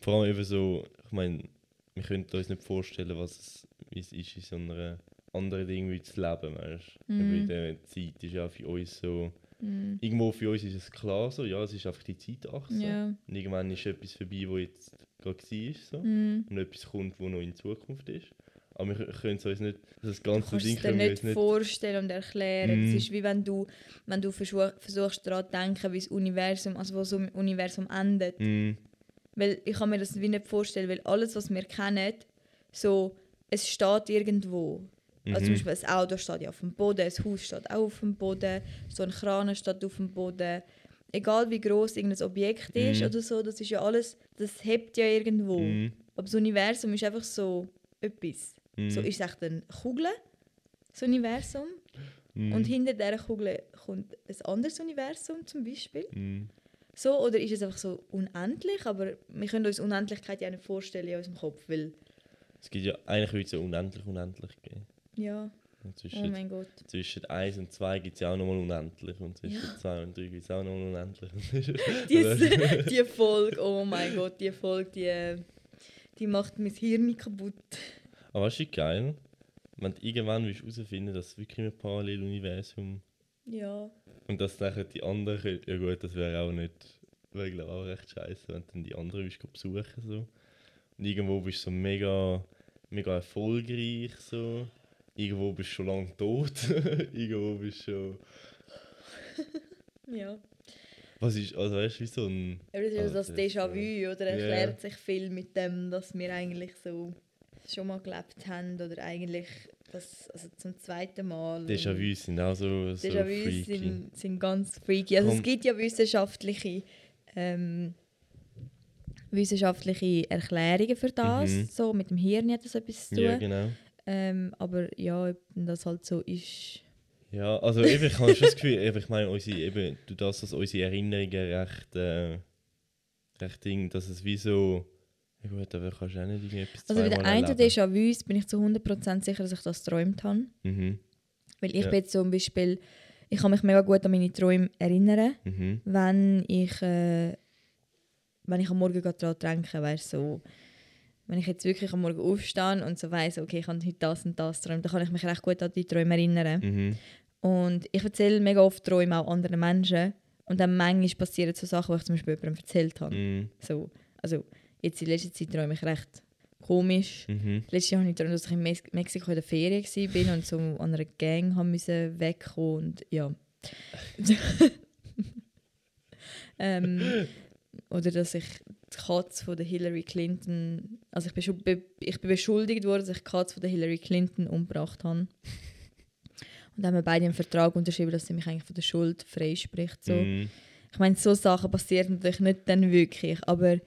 S2: Vor allem eben so, ich meine, wir können uns nicht vorstellen, was es, wie es ist, in so einer anderen Ding wie zu leben, weißt du?
S1: Mhm.
S2: In dieser Zeit ist ja für uns so...
S1: Mhm.
S2: Irgendwo für uns ist es klar so, ja, es ist einfach die Zeitachse.
S1: Ja.
S2: Und irgendwann ist etwas vorbei, wo jetzt gerade war. So.
S1: Mhm.
S2: Und etwas kommt, wo noch in Zukunft ist. Aber wir können es uns nicht, das ganze Ding können wir
S1: nicht
S2: nicht...
S1: vorstellen und erklären. Es
S2: Mhm.
S1: ist wie wenn du, wenn du versuch, versuchst daran zu denken, wie das Universum, also wo so ein Universum endet.
S2: Mm,
S1: Weil ich kann mir das wie nicht vorstellen, weil alles, was wir kennen, so, es steht irgendwo. Also zum
S2: mhm.
S1: Beispiel ein Auto steht ja auf dem Boden, ein Haus steht auch auf dem Boden, so ein Kran steht auf dem Boden. Egal wie groß irgendein Objekt ist
S2: Mhm.
S1: oder so, das ist ja alles, das hebt ja irgendwo.
S2: Mm,
S1: Aber das Universum ist einfach so etwas.
S2: Mm,
S1: So ist es echt eine Kugel, das Universum.
S2: mm,
S1: Und hinter dieser Kugel kommt ein anderes Universum zum Beispiel.
S2: mm.
S1: So, oder ist es einfach so unendlich? Aber wir können uns Unendlichkeit ja nicht vorstellen in unserem Kopf, weil,
S2: Es gibt ja eigentlich würde es ja unendlich unendlich geben.
S1: ja,
S2: Und
S1: oh
S2: zwischen,
S1: mein Gott.
S2: zwischen 1 und 2 gibt es ja auch nochmal unendlich. Und zwischen
S1: Ja.
S2: 2 und 3 gibt es auch nochmal unendlich.
S1: Die, die Folge, oh mein Gott, die Folge, die, die macht mein Hirn kaputt.
S2: Aber du, wie geil? Wenn du irgendwann willst herausfinden dass es wirklich ein Paralleluniversum
S1: Ja.
S2: und dass nachher die anderen ja gut, das wäre auch nicht, wäre glaube auch recht scheiße, wenn du dann die anderen willst besuchen so. Und irgendwo bist du so mega, mega erfolgreich so. Irgendwo bist du schon lange tot. irgendwo bist du schon...
S1: Ja.
S2: Was ist, also weißt du, wie so ein...
S1: Aber das ist
S2: Also,
S1: das
S2: ist,
S1: Déjà-vu, oder? Erklärt sich viel mit dem, dass wir eigentlich so schon mal gelebt haben oder eigentlich das, also zum zweiten Mal.
S2: Déjà-vu sind auch so, so freaky.
S1: sind, sind ganz freaky. Also es gibt ja wissenschaftliche, ähm, wissenschaftliche Erklärungen für das.
S2: Mhm.
S1: So, mit dem Hirn hat das etwas zu tun.
S2: Ja, genau.
S1: ähm, aber ja, das halt so ist.
S2: Ja, also eben, ich habe schon das Gefühl, eben, ich meine, unsere, eben, du das, dass unsere Erinnerungen recht, äh, recht Ding, dass es wie so, ja gut, aber kannst du auch nicht irgendetwas
S1: Also bei der einen
S2: erleben.
S1: Déjà-vus bin ich zu 100% sicher, dass ich das geträumt habe.
S2: Mhm,
S1: Weil ich
S2: Ja.
S1: bin zum Beispiel, ich kann mich mega gut an meine Träume erinnern,
S2: mhm,
S1: wenn ich, äh, wenn ich am Morgen daran denke, weißt so, wenn ich jetzt wirklich am Morgen aufstehe und so weiss, okay, ich habe heute das und das geträumt, dann kann ich mich recht gut an die Träume erinnern.
S2: mhm,
S1: Und ich erzähle mega oft Träume auch anderen Menschen und dann manchmal passieren so Sachen, die ich zum Beispiel jemandem erzählt habe.
S2: mhm,
S1: So, also jetzt in letzter Zeit träume ich recht komisch.
S2: mhm,
S1: Letztes Jahr habe ich geträumt, dass ich in Mex Mexiko in der Ferien war und so an einer Gang haben müssen wegkommen und ja. ähm, oder dass ich die Katze von der Hillary Clinton, also ich bin, be ich bin beschuldigt worden, dass ich die Katze von der Hillary Clinton umgebracht habe. Und dann haben wir beide einen Vertrag unterschrieben, dass sie mich eigentlich von der Schuld freispricht. So.
S2: mhm.
S1: Ich meine, so Sachen passieren natürlich nicht dann wirklich, aber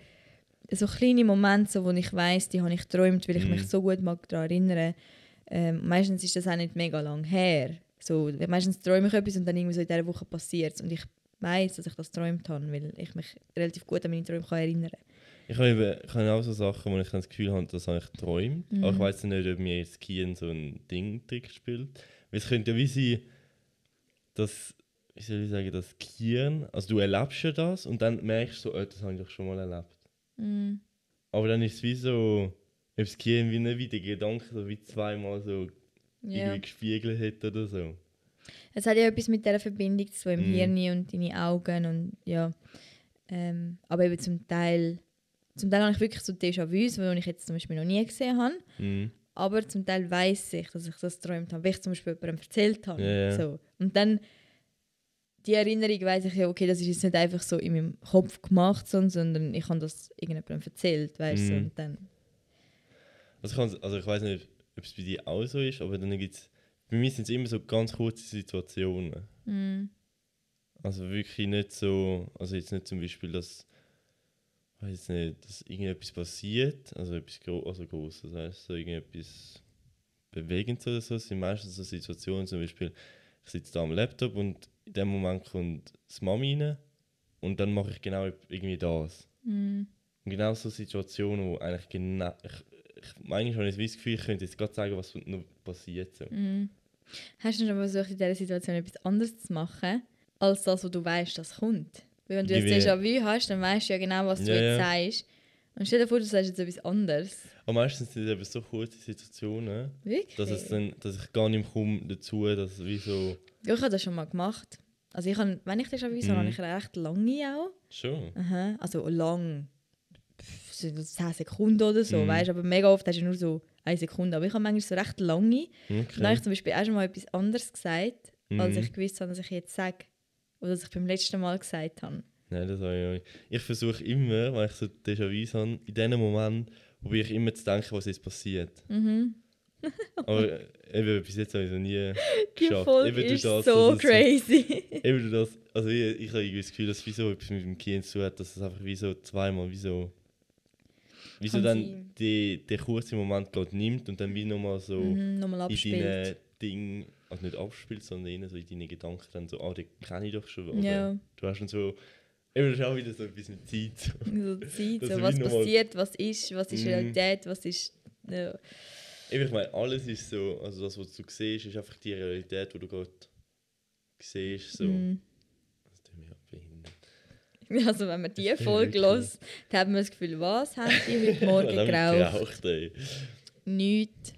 S1: so kleine Momente, so, wo ich weiß, die habe ich geträumt, weil ich
S2: Mhm.
S1: mich so gut mag daran erinnern. Ähm, meistens ist das auch nicht mega lang her. So, meistens träume ich etwas und dann irgendwie so in dieser Woche passiert es. Und ich weiß, dass ich das geträumt habe, weil ich mich relativ gut an meine Träume kann erinnern kann.
S2: Ich habe, eben, ich habe auch so Sachen, wo ich das Gefühl habe, das habe ich geträumt.
S1: Mhm.
S2: Aber ich weiß nicht, ob mir jetzt Kien so ein Ding-Trick spielt. Weil es könnte ja wie sein, dass, wie soll ich sagen, das Kieren, also du erlebst ja das und dann merkst du so, oh, das habe ich doch schon mal erlebt.
S1: Mm.
S2: Aber dann ist es wie so, ob das Kieren wie nicht wie der Gedanke so wie zweimal so
S1: Ja.
S2: irgendwie gespiegelt hat oder so.
S1: Es hat ja etwas mit dieser Verbindung zu im
S2: Mhm.
S1: Hirn und deine Augen und ja. Ähm, aber eben zum Teil, zum Teil habe ich wirklich so Déjà-vus, die ich jetzt zum Beispiel noch nie gesehen habe.
S2: Mhm.
S1: Aber zum Teil weiß ich, dass ich das geträumt habe, weil ich zum Beispiel jemandem erzählt habe.
S2: Ja.
S1: So. Und dann die Erinnerung weiß ich ja, okay, das ist jetzt nicht einfach so in meinem Kopf gemacht, sondern, ich habe das irgendjemandem erzählt, weißt du.
S2: Mhm.
S1: Und dann,
S2: Also, ich, also ich weiß nicht, ob es bei dir auch so ist, aber dann gibt es, bei mir sind es immer so ganz kurze Situationen.
S1: mm,
S2: Also wirklich nicht so, also jetzt nicht zum Beispiel, dass, weiß nicht, dass irgendetwas passiert, also etwas gro also Grosses, heißt so irgendetwas Bewegendes oder so, es sind meistens so Situationen, zum Beispiel, ich sitze da am Laptop und in dem Moment kommt das Mami rein und dann mache ich genau irgendwie das.
S1: mm,
S2: Und genau so Situationen, wo eigentlich genau, ich, ich, manchmal habe ich das Gefühl, ich könnte jetzt gerade sagen, was noch passiert. So.
S1: mm. Hast du schon mal versucht, in dieser Situation etwas anderes zu machen, als das, was du weißt, das kommt? Weil wenn du jetzt
S2: Wie-
S1: Déjà-vu hast, dann weißt du ja genau, was du
S2: Ja,
S1: jetzt
S2: ja.
S1: sagst. Und stell dir vor, du sagst jetzt etwas anderes.
S2: Aber meistens sind es eben so kurze Situationen,
S1: Wirklich?
S2: dass, es dann, dass ich gar nicht mehr komme dazu, dass es wie so...
S1: ja, ich habe das schon mal gemacht. Also ich habe, wenn ich Déjà-vu habe,
S2: Mhm.
S1: habe ich recht lange auch.
S2: Schon.
S1: Aha, also lang. Pff, so 10 Sekunden oder so,
S2: Mhm.
S1: weißt aber mega oft hast du nur so eine Sekunde. Aber ich habe manchmal so recht lange. Und dann habe
S2: Okay.
S1: ich zum Beispiel auch schon mal etwas anderes gesagt, als
S2: Mhm.
S1: ich gewusst habe, dass ich jetzt sage. Oder dass ich beim letzten Mal gesagt habe.
S2: Nein, das habe ich nicht. Ich versuche immer, wenn ich so Déjà-vus habe, in diesem Moment probiere ich immer zu denken, was jetzt passiert.
S1: Mhm.
S2: Aber äh, eben, bis jetzt habe ich es noch nie
S1: Die
S2: geschafft.
S1: Folge
S2: eben
S1: ist
S2: das,
S1: so
S2: es
S1: crazy.
S2: Eben das, also ich, ich habe das Gefühl, dass wie so etwas mit dem Kind zu hat, dass es einfach wie so zweimal, wie so, wie so dann
S1: sein.
S2: die, den kurzen Moment gerade nimmt und dann wie nochmal so
S1: mhm, nochmal
S2: in deinen Ding, also nicht abspielt, sondern innen so in deine Gedanken dann so, ah, den kenne ich doch schon. Oder
S1: Ja.
S2: Du hast dann so, ist auch wieder so ein bisschen Zeit. So.
S1: Zeit, so, was passiert, was ist, was ist
S2: Mhm.
S1: Realität, was ist. Ja.
S2: Ich meine, alles ist so, also das, was du siehst, ist einfach die Realität, die du gerade siehst. So.
S1: Mhm.
S2: Das tut mich auch behindert.
S1: Also wenn man die
S2: Das ist
S1: Folge hört, dann hat man das Gefühl, was haben die heute Morgen geraucht?
S2: geraucht.
S1: Nichts.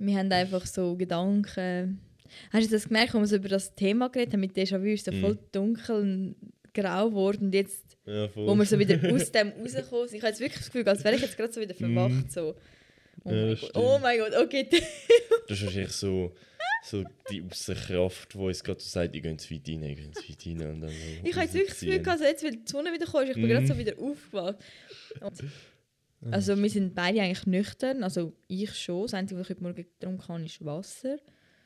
S1: wir haben einfach so Gedanken. Hast du das gemerkt, als wir so über das Thema geredet haben mit Déjà-vu, ist so
S2: Mhm.
S1: voll dunkel und grau geworden und jetzt,
S2: Ja,
S1: wo wir so wieder aus dem rauskommen sind, ich habe jetzt wirklich das Gefühl, als wäre ich jetzt gerade so wieder verwacht. So. Oh,
S2: Mhm. Ja,
S1: mein Gott. oh mein Gott, okay.
S2: Das ist wahrscheinlich so, so die Außenkraft, die uns gerade so sagt, ich gehe zu weit rein, ich gehe zu weit rein. Und dann so
S1: Ich habe jetzt wirklich das Gefühl, also jetzt, weil die Sonne wieder kommt, ich bin
S2: Mhm.
S1: gerade so wieder aufgewacht. Und- Also wir sind beide eigentlich nüchtern, also ich schon. Das Einzige, was ich heute Morgen getrunken habe, ist Wasser.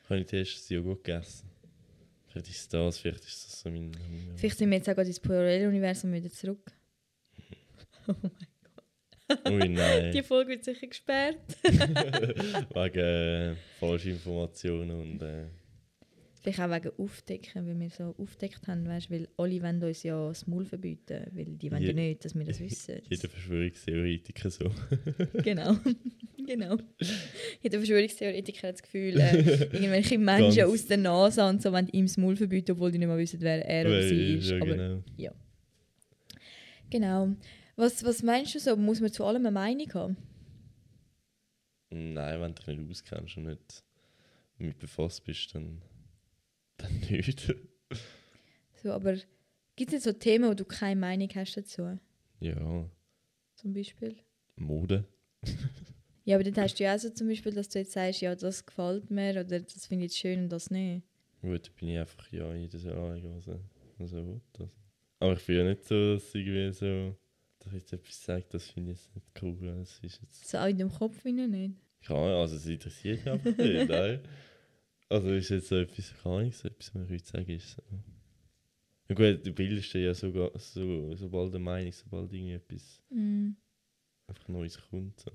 S2: Habe ich den ersten Joghurt gegessen. Vielleicht ist es das, vielleicht ist das so mein...
S1: Vielleicht sind wir jetzt auch gerade ins Paralleluniversum wieder zurück.
S2: Ui, nein.
S1: Die Folge wird sicher gesperrt.
S2: Wegen äh, falschen Informationen und... Äh,
S1: Vielleicht auch wegen Aufdecken, weil wir so aufdeckt haben, weißt, weil alle wollen uns ja das Maul verbieten, weil die wollen ja nicht, dass wir das wissen.
S2: jeder Verschwörungstheoretiker so.
S1: Genau, genau. Jeder Verschwörungstheoretiker hat das Gefühl, äh, irgendwelche Menschen aus der NASA und so wollen ihm das Maul verbieten, obwohl die nicht mal wissen, wer er oder sie ist.
S2: ja,
S1: Aber,
S2: genau.
S1: genau. Was, was meinst du so? Muss man zu allem eine Meinung haben?
S2: Nein, wenn du dich nicht auskennst und nicht damit befasst bist, dann, dann nicht.
S1: So, aber gibt es jetzt so Themen, wo du keine Meinung hast dazu?
S2: ja,
S1: Zum Beispiel?
S2: Mode.
S1: Ja, aber dann hast du ja auch so zum Beispiel, dass du jetzt sagst, ja, das gefällt mir oder das finde ich jetzt schön und das nicht.
S2: Gut, da bin ich einfach ja jedes Jahr will. Also. Aber ich bin ja nicht so, dass irgendwie so, dass ich jetzt etwas sage, das finde ich jetzt nicht cool. Das ist jetzt,
S1: So auch in deinem Kopf rein nicht.
S2: Ahnung, also es interessiert mich einfach nicht, nein. Also ist jetzt so etwas, keine Ahnung, so etwas, was ich heute sage, ist so. Ja gut, du bildest ja sogar, so, sobald eine Meinung, sobald irgendwie etwas
S1: Mm.
S2: einfach Neues kommt. So.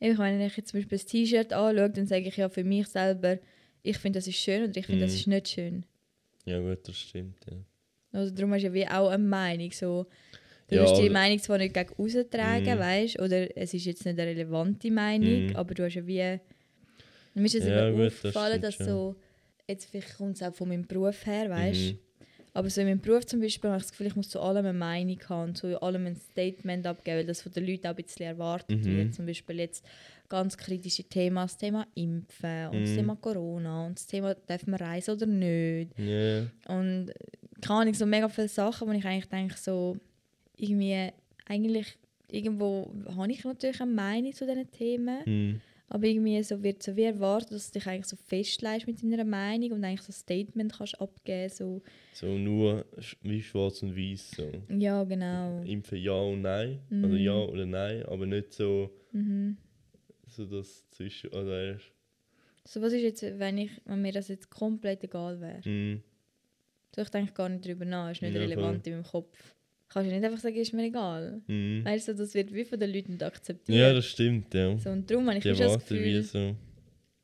S1: Eben, Wenn ich jetzt zum Beispiel ein T-Shirt anschaue, dann sage ich ja für mich selber, ich finde, das ist schön oder ich finde, das
S2: Mhm.
S1: ist nicht schön.
S2: Ja gut, das stimmt, ja.
S1: Also darum hast du ja wie auch eine Meinung. So, du
S2: Ja,
S1: hast die
S2: aber-
S1: Meinung zwar nicht gegen austragen,
S2: Mhm.
S1: weißt oder es ist jetzt nicht eine relevante Meinung,
S2: Mhm.
S1: aber du hast ja wie. Mir ist es
S2: Ja, gut, das
S1: aufgefallen,
S2: stimmt
S1: dass so. Jetzt vielleicht kommt es auch von meinem Beruf her, weißt
S2: Mhm.
S1: Aber so in meinem Beruf zum Beispiel habe ich das Gefühl, ich muss zu allem eine Meinung haben und zu allem ein Statement abgeben, weil das von den Leuten auch ein bisschen erwartet
S2: Mhm.
S1: wird. Zum Beispiel jetzt ganz kritische Themen, das Thema Impfen und das
S2: Mhm.
S1: Thema Corona und das Thema, darf man reisen oder nicht.
S2: Ja,
S1: Und keine Ahnung, so mega viele Sachen, wo ich eigentlich denke, so irgendwie, eigentlich irgendwo habe ich natürlich eine Meinung zu diesen Themen,
S2: mhm.
S1: Aber irgendwie so wird so wie erwartet, dass du dich eigentlich so festlegst mit deiner Meinung und eigentlich so ein Statement kannst abgeben, so,
S2: so nur wie schwarz und weiß so.
S1: ja genau.
S2: Impfen ja und nein, also
S1: Mhm.
S2: ja oder nein, aber nicht so,
S1: Mhm.
S2: so das zwischen, oder
S1: So was ist jetzt, wenn, ich, wenn mir das jetzt komplett egal wäre?
S2: mhm.
S1: So, ich denke gar nicht drüber nach, ist nicht
S2: Ja,
S1: relevant in meinem Kopf. Kannst du nicht einfach sagen, ist mir egal.
S2: Mhm.
S1: Weißt du, das wird wie von den Leuten nicht akzeptiert.
S2: Ja, das stimmt, ja.
S1: so, und darum habe ich das Gefühl,
S2: so.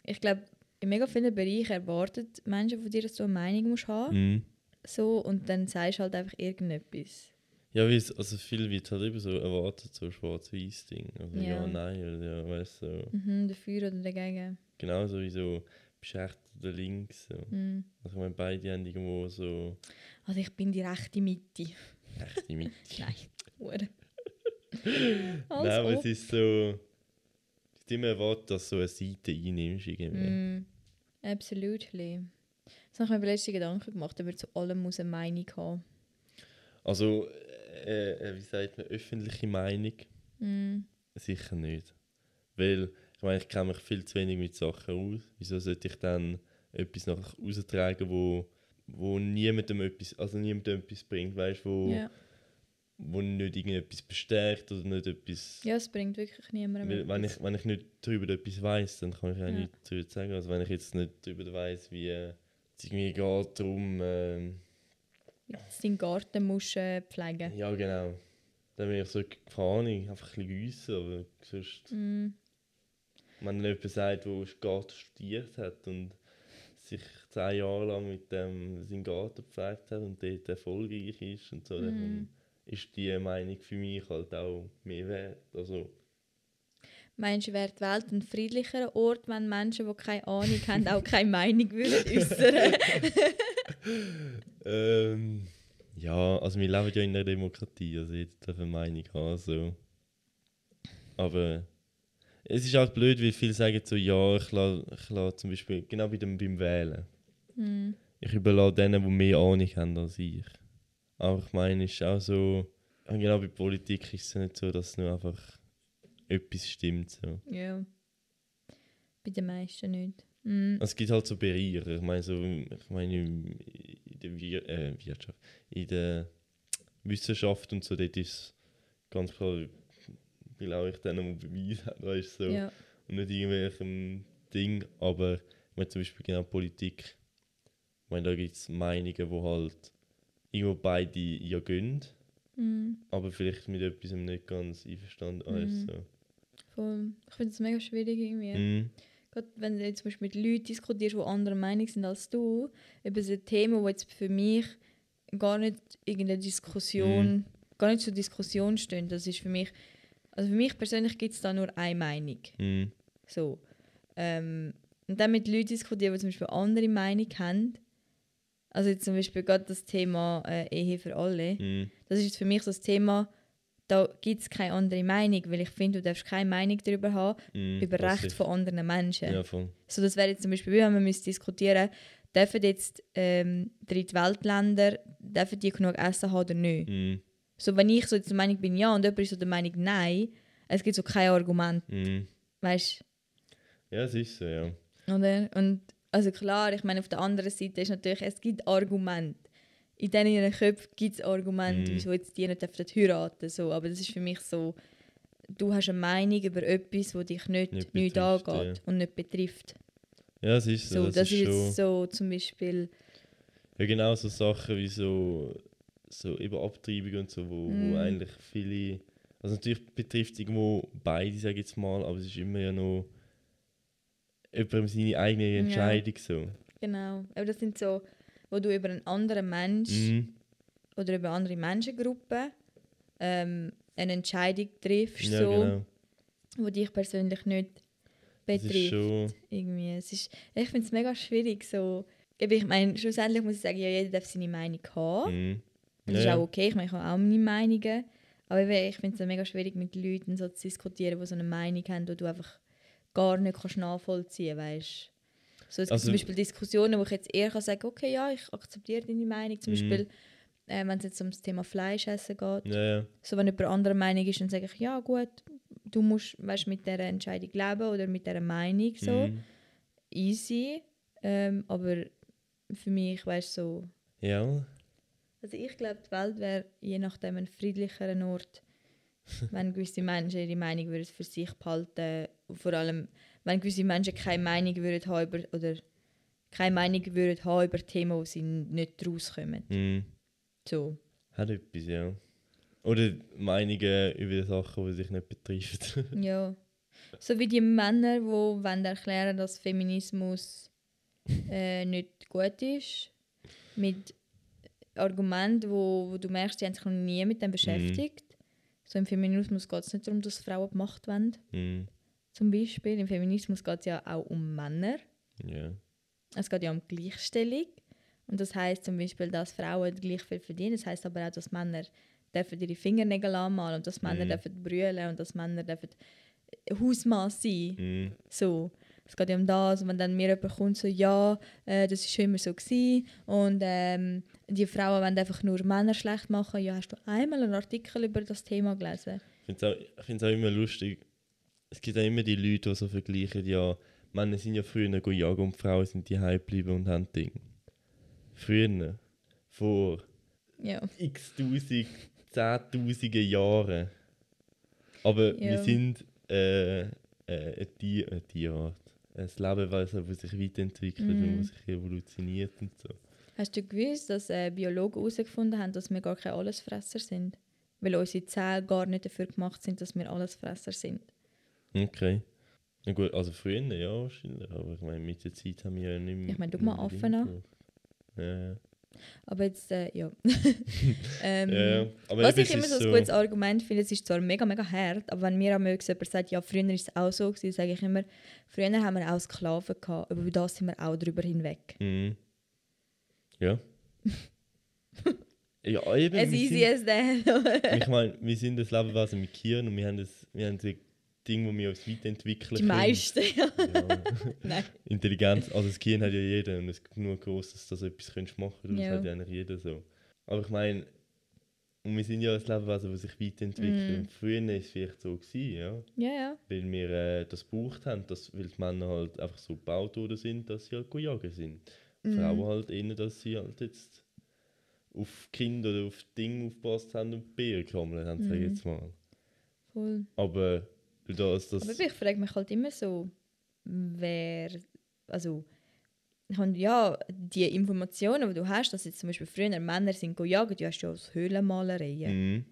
S1: ich glaube, in mega vielen Bereichen erwartet Menschen von dir, dass du eine Meinung musst haben
S2: Mhm.
S1: so, und dann sagst du halt einfach irgendetwas.
S2: Ja, wie es, also viel wird halt eben so erwartet, so schwarz-weiß Ding. Also ja,
S1: Ja.
S2: nein, oder ja, weißt du, so.
S1: Mhm, dafür oder dagegen.
S2: genauso wie so bist du oder links. So.
S1: Mhm.
S2: Also ich meine, beide haben irgendwo so
S1: Also ich bin die rechte Mitte.
S2: Rechte Mitte.
S1: Nein, Hure.
S2: Nein, aber es ist so, es ist immer erwartet, dass du so eine Seite einnimmst irgendwie.
S1: Mm, absolutely. Das habe ich mir beim letzten Gedanken gemacht, man zu allem muss eine Meinung haben
S2: Also, äh, äh, wie sagt man, öffentliche Meinung?
S1: mm.
S2: Sicher nicht. Weil, ich meine, ich kenne mich viel zu wenig mit Sachen aus. Wieso sollte ich dann etwas nachher raustragen, wo, wo niemandem etwas, also niemandem etwas bringt, weißt wo,
S1: Ja.
S2: wo nicht irgendetwas bestärkt oder nicht etwas.
S1: ja, es bringt wirklich niemandem
S2: Weil, wenn, ich, wenn ich nicht darüber etwas weiß, dann kann ich ja,
S1: Ja.
S2: nichts darüber sagen. Also wenn ich jetzt nicht darüber weiß, wie äh, es irgendwie geht darum,
S1: Jetzt deinen Garten musst äh, pflegen.
S2: ja genau, dann bin ich so, keine Ahnung, einfach ein bisschen gewissen, aber sonst,
S1: Mm.
S2: wenn dann jemand sagt, der Garten studiert hat und sich zehn Jahre lang mit dem seinen Garten gepflegt hat und dort erfolgreich ist und so,
S1: Mhm.
S2: dann ist die Meinung für mich halt auch mehr wert. Also,
S1: Meinst du, wäre die Welt ein friedlicherer Ort, wenn Menschen, die keine Ahnung haben, auch keine Meinung würden äußern?
S2: Ähm, ja, also wir leben ja in einer Demokratie, also jeder darf eine Meinung haben, so. Aber es ist halt blöd, weil viele sagen so, ja, ich lasse, ich lasse zum Beispiel, genau bei dem, beim Wählen,
S1: mm.
S2: ich überlasse denen, die mehr Ahnung haben als ich. Aber ich meine, es ist auch so, genau bei Politik ist es nicht so, dass nur einfach etwas stimmt. So.
S1: Ja. Bei den meisten nicht. Mm.
S2: Es gibt halt so Bereiche, ich meine, so, ich meine in der Wir äh, Wirtschaft, in der Wissenschaft und so, dort ist ganz klar, auch ich denen die Beweise habe, weißt so.
S1: Ja.
S2: und nicht irgendwelchem Ding, aber ich meine zum Beispiel genau Politik, ich meine, da gibt es Meinungen, wo halt irgendwo beide ja gehen,
S1: Mm.
S2: aber vielleicht mit etwas nicht ganz einverstanden
S1: Mhm.
S2: ist. So.
S1: Voll. Ich finde es mega schwierig irgendwie.
S2: Mhm.
S1: Gerade wenn du jetzt zum Beispiel mit Leuten diskutierst, die anderer Meinung sind als du, über so Themen, die jetzt für mich gar nicht irgendeine Diskussion,
S2: Mhm.
S1: gar nicht zur Diskussion stehen. Das ist für mich, also für mich persönlich gibt es da nur eine Meinung.
S2: Mhm.
S1: So. Ähm, und dann mit Leuten diskutieren, die zum Beispiel andere Meinung haben. Also jetzt zum Beispiel gerade das Thema äh, Ehe für alle.
S2: Mhm.
S1: Das ist jetzt für mich so das Thema, da gibt es keine andere Meinung, weil ich finde, du darfst keine Meinung darüber haben,
S2: Mhm.
S1: über
S2: ist-
S1: von anderen Menschen.
S2: Ja, voll.
S1: So, das wäre jetzt zum Beispiel, wenn man müsste diskutieren dürfen jetzt ähm, Drittweltländer dürfen die genug Essen haben oder nicht.
S2: Mhm.
S1: So, wenn ich so der Meinung bin, ja, und jemand ist so der Meinung, nein, es gibt so kein Argument,
S2: Mhm.
S1: weißt
S2: Ja, es ist so, ja.
S1: Oder? Und also klar, ich meine, auf der anderen Seite ist natürlich, es gibt Argumente. In denen ihren Köpfen gibt es Argumente,
S2: Mhm.
S1: wieso jetzt die nicht heiraten so. Aber das ist für mich so, du hast eine Meinung über etwas, das dich nicht,
S2: Nicht
S1: nicht,
S2: betrifft,
S1: angeht und nicht betrifft.
S2: Ja, es ist so.
S1: So,
S2: das,
S1: das, ist
S2: ist
S1: so zum Beispiel,
S2: Ja, genau so Sachen wie so, so eben Abtreibung und so, wo,
S1: Mm.
S2: wo eigentlich viele. Also natürlich betrifft es irgendwo beide, sage ich jetzt mal, aber es ist immer ja noch. über seine eigene Entscheidung so.
S1: Genau. Aber das sind so, wo du über einen anderen Mensch
S2: Mhm.
S1: oder über andere Menschengruppen ähm, eine Entscheidung triffst,
S2: Ja,
S1: so,
S2: genau.
S1: wo dich persönlich nicht betrifft.
S2: schon.
S1: Irgendwie. Es ist, ich finde es mega schwierig. So. Ich meine, schlussendlich muss ich sagen, ja, jeder darf seine Meinung haben.
S2: Mhm.
S1: Das ist
S2: Ja,
S1: auch okay, ich meine, ich habe auch meine Meinungen. Aber ich finde es mega schwierig, mit Leuten so zu diskutieren, die so eine Meinung haben, die du einfach gar nicht kannst nachvollziehen kannst. So, es gibt
S2: Also-
S1: zum Beispiel Diskussionen, wo ich jetzt eher kann sagen okay, ja, ich akzeptiere deine Meinung. Zum
S2: Mhm.
S1: Beispiel, äh, wenn es jetzt um das Thema Fleisch essen geht.
S2: Ja, ja.
S1: So, wenn jemand anderer Meinung ist, dann sage ich, ja gut, du musst weißt, mit dieser Entscheidung leben oder mit dieser Meinung. So.
S2: Mhm.
S1: Easy. Ähm, aber für mich, weißt du, so,
S2: Ja.
S1: Also ich glaube, die Welt wäre je nachdem ein friedlicherer Ort, wenn gewisse Menschen ihre Meinung würden für sich behalten Vor allem, wenn gewisse Menschen keine Meinung würden haben über, oder keine Meinung würden haben über Themen, wo sie nicht rauskommen.
S2: Mhm.
S1: So.
S2: Hat etwas, ja. Oder Meinungen über Sachen, die sich nicht betreffen.
S1: Ja. So wie die Männer, die wollen erklären dass Feminismus äh, nicht gut ist. Mit Argumenten, wo, wo du merkst, die haben sich noch nie mit dem beschäftigt. So im Feminismus geht es nicht darum, dass Frauen Macht wollen.
S2: mhm.
S1: Zum Beispiel. Im Feminismus geht es ja auch um Männer.
S2: Ja.
S1: Es geht ja um Gleichstellung. Und das heißt zum Beispiel, dass Frauen gleich viel verdienen. Das heißt aber auch, dass Männer dürfen ihre Fingernägel anmalen und dass Männer
S2: Mhm.
S1: dürfen brüllen und dass Männer dürfen Hausmann sein.
S2: Mhm.
S1: So. Es geht ja um das. Und wenn dann mir jemand kommt, so, ja, äh, das war schon immer so. Gewesen. Und ähm, die Frauen wollen einfach nur Männer schlecht machen. Ja, hast du einmal einen Artikel über das Thema gelesen?
S2: Ich finde es auch, auch immer lustig. Es gibt auch immer die Leute, die so vergleichen, ja, Männer sind ja früher go jagen und Frauen sind die geblieben und haben Ding. Früher, vor
S1: Ja.
S2: x tausend, zehntausende Jahren. Aber wir
S1: Ja.
S2: sind äh, äh, ein, Tier, ein Tierart. Ein Lebewesen, das sich weiterentwickelt und
S1: Mhm.
S2: das sich evolutioniert und so.
S1: Hast du gewusst, dass äh, Biologen herausgefunden haben, dass wir gar keine Allesfresser sind? Weil unsere Zellen gar nicht dafür gemacht sind, dass wir Allesfresser sind.
S2: Okay. Na gut, also früher ja wahrscheinlich, aber ich meine, mit der Zeit haben wir ja nicht mehr.
S1: Ich meine, guck mal Affen an.
S2: Ja, ja.
S1: Aber jetzt, äh, ja. ähm,
S2: ja, ja. Aber
S1: Was ich immer so ein gutes Argument finde, es ist zwar mega, mega hart, aber wenn mir am jemand sagt, ja, früher ist es auch so, gewesen, sage ich immer, früher haben wir auch Sklaven gehabt, aber über das sind wir auch drüber hinweg.
S2: Mhm. Ja. ja, eben.
S1: As
S2: wir
S1: easy
S2: sind,
S1: as that.
S2: ich meine, wir sind das Lebewesen mit Kirn und wir haben das, wir haben das Ding, das wir uns weiterentwickeln
S1: Die
S2: können.
S1: meisten, ja.
S2: Ja.
S1: Nein.
S2: Intelligenz, also das Gehirn hat ja jeder und es ist genug groß, dass du das etwas könntest machen kannst. Das
S1: Ja.
S2: hat ja eigentlich jeder so. Aber ich meine, und wir sind ja ein Lebewesen, das sich weiterentwickelt. Und früher war es vielleicht so, gewesen, ja.
S1: Ja, ja.
S2: weil wir äh, das gebraucht haben, dass, weil die Männer halt einfach so gebaut worden sind, dass sie halt jagen sind.
S1: Mhm.
S2: Frauen halt eher, dass sie halt jetzt auf Kinder oder auf Dinge aufgepasst haben und Bären gesammelt haben, sag ich
S1: Mhm.
S2: jetzt mal.
S1: Voll.
S2: Aber das, das
S1: Aber ich frage mich halt immer so, wer, also, ja, die Informationen, die du hast, dass jetzt zum Beispiel früher Männer sind jagen, du hast ja aus Höhlenmalereien.
S2: Mhm.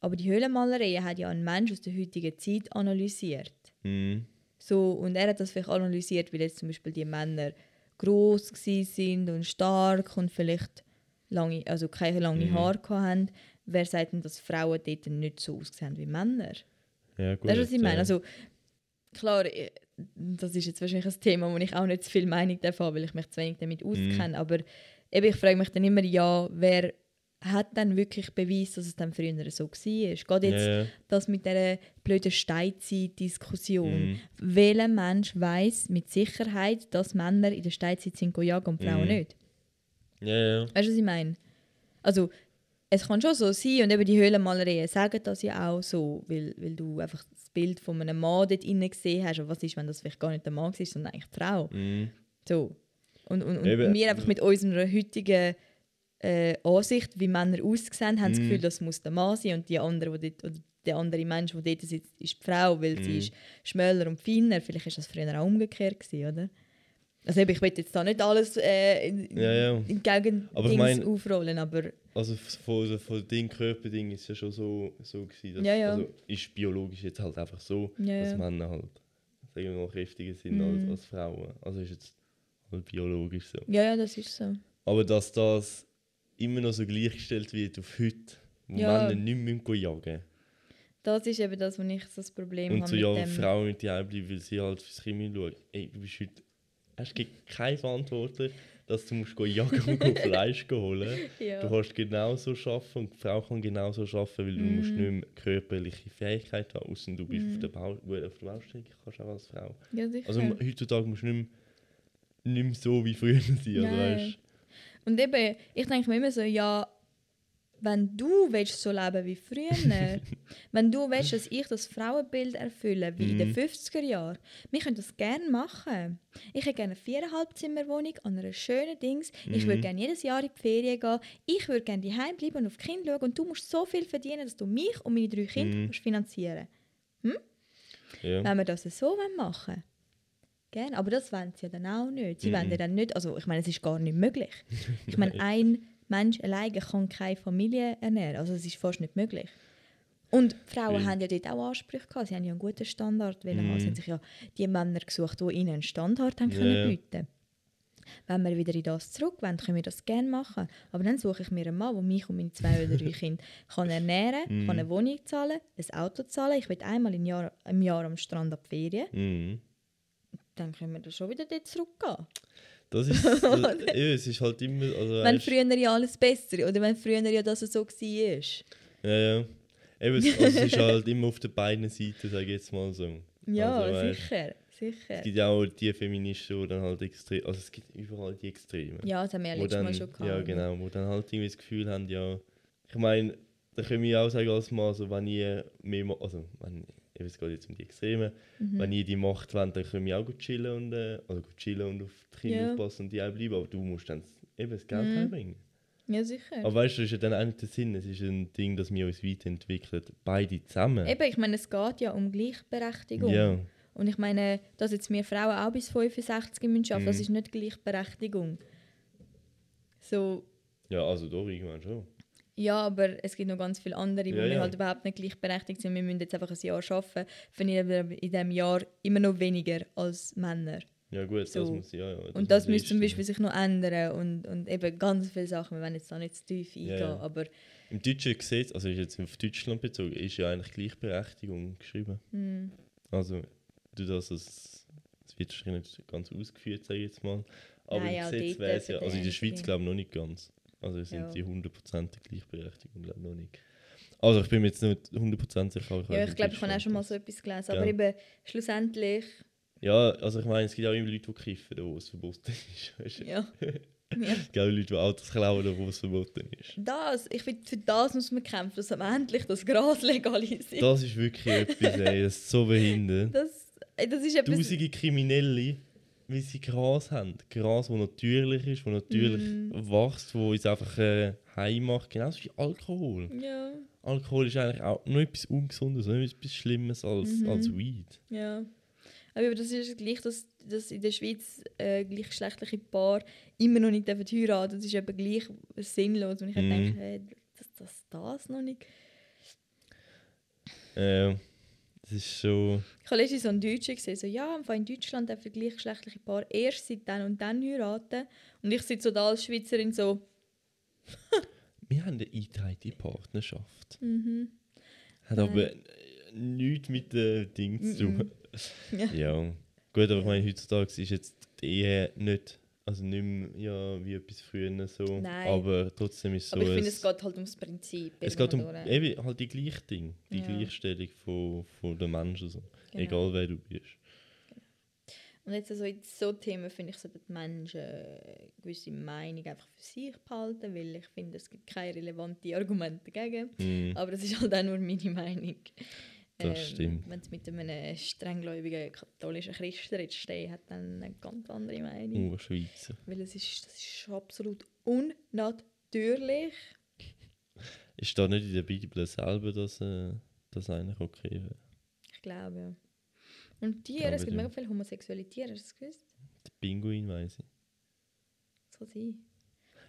S1: Aber die Höhlenmalereien hat ja ein Mensch aus der heutigen Zeit analysiert.
S2: Mhm.
S1: So, und er hat das vielleicht analysiert, weil jetzt zum Beispiel die Männer groß sind und stark und vielleicht lange, also keine lange
S2: Mhm.
S1: Haare hatten. Wer sagt denn, dass Frauen dort nicht so aussehen wie Männer?
S2: Ja, gut.
S1: Weißt du, was ich meine? Also, klar, äh, das ist jetzt wahrscheinlich ein Thema, wo ich auch nicht zu viel Meinung davon habe, weil ich mich zu wenig damit
S2: Mhm.
S1: auskenne. Aber eben, ich frage mich dann immer, ja, wer hat dann wirklich Beweis, dass es dann früher so war? Geht jetzt
S2: ja.
S1: das mit dieser blöden Steinzeit-Diskussion?
S2: Mhm.
S1: Welcher Mensch weiß mit Sicherheit, dass Männer in der Steinzeit sind jagen und Frauen
S2: Mhm.
S1: nicht?
S2: Ja, ja.
S1: Weißt du, was ich meine? Also, es kann schon so sein, und eben die Höhlenmalereien sagen das ja auch so, weil, weil du einfach das Bild von einem Mann dort innen gesehen hast. Und was ist, wenn das vielleicht gar nicht der Mann ist, sondern eigentlich die Frau?
S2: Mhm.
S1: So. Und, und, und
S2: Eben.
S1: wir einfach mit unserer heutigen äh, Ansicht, wie Männer aussehen, haben das
S2: Mhm.
S1: Gefühl, das muss der Mann sein und die andere, die dort, oder der andere Mensch, der dort sitzt, ist die Frau, weil sie
S2: Mhm.
S1: ist schmäler und feiner. Vielleicht ist das früher auch umgekehrt gewesen, oder? Also ich will jetzt da nicht alles äh, in,
S2: Ja, ja.
S1: in
S2: Aber ich mein-
S1: aufrollen, aber
S2: Also von, von dem Körperding ist ja schon so, so gewesen, dass,
S1: Ja, ja.
S2: Also ist biologisch jetzt halt einfach so,
S1: Ja,
S2: dass. Männer halt sagen wir mal, kräftiger sind
S1: Mhm.
S2: als, als Frauen. Also ist jetzt halt biologisch so.
S1: Ja, ja, das ist so.
S2: Aber dass das immer noch so gleichgestellt wird auf heute, wo
S1: Ja.
S2: Männer nicht mehr jagen
S1: Das ist eben das, wo ich so das Problem
S2: Und
S1: habe
S2: so,
S1: mit
S2: ja,
S1: dem.
S2: Frauen mit die bleiben, weil sie halt fürs Kind schauen. Ey, du bist heute... Hast keine Verantwortung, dass du musst jagen und Fleisch holen
S1: ja.
S2: Du kannst genauso arbeiten und die Frau kann genauso arbeiten, weil du
S1: Mhm.
S2: musst nicht mehr körperliche Fähigkeit haben, außer du bist auf der, Bau gut, auf der Baustelle, kannst auch als Frau.
S1: ja, sicher.
S2: Also heutzutage musst du nicht mehr, nicht mehr so wie früher sein. Also,
S1: Nein.
S2: weißt,
S1: Und eben, ich denke mir immer so, ja, wenn du willst so leben wie früher, wenn du willst, dass ich das Frauenbild erfülle, wie in den
S2: Mhm.
S1: 50er Jahren, wir können das gerne machen. Ich hätte gerne eine viereinhalb Zimmerwohnung an einer schönen Dings. Ich würde
S2: Mhm.
S1: gerne jedes Jahr in die Ferien gehen. Ich würde gerne daheim bleiben und auf die Kinder schauen. Und du musst so viel verdienen, dass du mich und meine drei Kinder
S2: Mhm.
S1: kannst finanzieren
S2: ja.
S1: wenn wir das so wollen machen Gerne, aber das wollen sie ja dann auch nicht. Sie wollen ja dann nicht, also ich meine, es ist gar nicht möglich. Ich meine, ein Mensch alleine kann keine Familie ernähren, also es ist fast nicht möglich. Und Frauen
S2: Stimmt.
S1: haben ja dort auch Ansprüche gehabt, sie haben ja einen guten Standard haben.
S2: Mhm.
S1: Sie haben sich ja die Männer gesucht, die ihnen einen Standard haben
S2: Ja,
S1: können bieten Wenn wir wieder in das zurück wollen, können wir das gerne machen. Aber dann suche ich mir einen Mann, der mich und meine zwei oder drei Kinder kann ernähren kann,
S2: Mhm.
S1: kann eine Wohnung zahlen, ein Auto zahlen. Ich will einmal im Jahr, im Jahr am Strand ab Ferien.
S2: Mhm.
S1: Dann können wir da schon wieder dort zurückgehen.
S2: Das ist, das, ja, es ist halt immer, also
S1: Wenn
S2: weißt,
S1: früher ja alles besser oder wenn früher ja das so war.
S2: ja, ja. Eben, es, also, es ist halt immer auf den beiden Seiten, sage ich jetzt mal so.
S1: Ja,
S2: also, weißt,
S1: sicher, sicher.
S2: Es gibt ja auch die Feministen, die dann halt extrem, also es gibt überall die Extremen.
S1: Ja, das haben wir ja letztes Mal schon gehabt.
S2: Ja, genau, wo dann halt irgendwie das Gefühl haben, ja, ich meine, da können wir auch sagen als Mann, also wenn ihr mehr, also wenn, eben, es geht jetzt um die Extremen,
S1: Mhm.
S2: wenn ihr die Macht wollt, dann können wir auch gut chillen und, äh, also gut chillen und auf die Kinder
S1: Ja.
S2: aufpassen und die auch bleiben, aber du musst dann eben das Geld
S1: Mhm.
S2: heimbringen.
S1: Ja, sicher.
S2: Aber weißt du, das ist ja dann auch nicht der Sinn, es ist ein Ding, dass wir uns weiterentwickeln, beide zusammen.
S1: Eben, ich meine, es geht ja um Gleichberechtigung.
S2: Ja,
S1: Und ich meine, dass jetzt wir Frauen auch bis 65 müssen arbeiten, das
S2: Mhm.
S1: ist nicht Gleichberechtigung. So,
S2: ja, also da irgendwann schon.
S1: Ja, aber es gibt noch ganz viele andere, wo
S2: Ja,
S1: wir
S2: ja.
S1: halt überhaupt nicht gleichberechtigt sind. Wir müssen jetzt einfach ein Jahr arbeiten, verdienen wir in diesem Jahr immer noch weniger als Männer.
S2: Ja gut, das
S1: So.
S2: muss, ja, ja.
S1: Und das müsste zum Beispiel sich noch ändern und, und eben ganz viele Sachen, wir wollen jetzt da nicht zu tief eingehen,
S2: Ja, ja.
S1: aber
S2: Im deutschen Gesetz, also ist jetzt auf Deutschland bezogen, ist ja eigentlich Gleichberechtigung geschrieben.
S1: hm,
S2: Also, du das, es wird wahrscheinlich nicht ganz ausgeführt, sage ich jetzt mal. Aber
S1: Nein,
S2: im Gesetz wäre es ja, also in der Schweiz glaube ich noch nicht ganz. Also sind
S1: Ja.
S2: die 100% Gleichberechtigung glaube noch nicht. Also ich bin mir jetzt nicht 100% sicher. aber
S1: ja, ich glaube, ich habe auch schon mal so etwas gelesen, aber
S2: Ja.
S1: eben schlussendlich,
S2: Ja, also ich meine, es gibt auch immer Leute, die kiffen, wo es verboten ist.
S1: Ja. ja.
S2: Es gibt auch Leute, die Autos klauen, wo es verboten ist.
S1: Das, ich finde, für das muss man kämpfen, dass man endlich das Gras legalisiert.
S2: Das ist wirklich etwas, ey, das ist so behindert.
S1: Das, das ist etwas...
S2: Tausende Kriminelle, wie sie Gras haben. Gras, das natürlich ist, das natürlich
S1: Mhm.
S2: wächst, wo uns einfach äh, heim macht. Genauso wie Alkohol.
S1: Ja,
S2: Alkohol ist eigentlich auch noch etwas Ungesundes, noch etwas Schlimmes als,
S1: Mhm.
S2: als Weed.
S1: ja. Aber das ist gleich, dass, dass in der Schweiz äh, gleichgeschlechtliche Paare immer noch nicht dürfen heiraten Das ist eben gleich sinnlos. Und ich
S2: Mhm.
S1: denke, hey, dass das, das noch nicht...
S2: Äh, das ist so.
S1: Ich habe letztens so einen Deutschen gesehen, so, ja, in Deutschland dürfen gleichgeschlechtliche Paare erst seit dann und dann heiraten. Und ich sitze so da als Schweizerin so,
S2: Wir haben eine eingetragene Partnerschaft.
S1: mhm.
S2: Hat
S1: Nein.
S2: aber nichts mit dem Ding zu tun.
S1: Ja.
S2: ja. Gut, aber ich meine, heutzutage ist jetzt die Ehe nicht, also nicht mehr ja, wie etwas früher so.
S1: Nein.
S2: Aber trotzdem ist so.
S1: Aber ich finde, es geht halt ums Prinzip.
S2: Es geht um eben, halt die gleiche Ding, die
S1: Ja.
S2: Gleichstellung von, von den Menschen. So.
S1: Genau.
S2: Egal wer du bist.
S1: Und jetzt also in so Themen finde ich, sollten die Menschen eine gewisse Meinung einfach für sich behalten, weil ich finde, es gibt keine relevanten Argumente dagegen.
S2: Mm,
S1: Aber das ist halt auch nur meine Meinung. Ähm,
S2: Das stimmt.
S1: Wenn es mit einem strenggläubigen katholischen Christen jetzt steht, hat dann eine ganz andere Meinung.
S2: Nur Schweizer.
S1: Weil es ist, das ist absolut unnatürlich.
S2: Ist da nicht in der Bibel selber, dass äh, das eigentlich okay wäre?
S1: Ich glaube, ja. Und Tiere,
S2: Glaube
S1: es gibt
S2: dir.
S1: mega viele homosexuelle Tiere, hast du das gewusst?
S2: Der Pinguin weiss ich.
S1: Kann sein.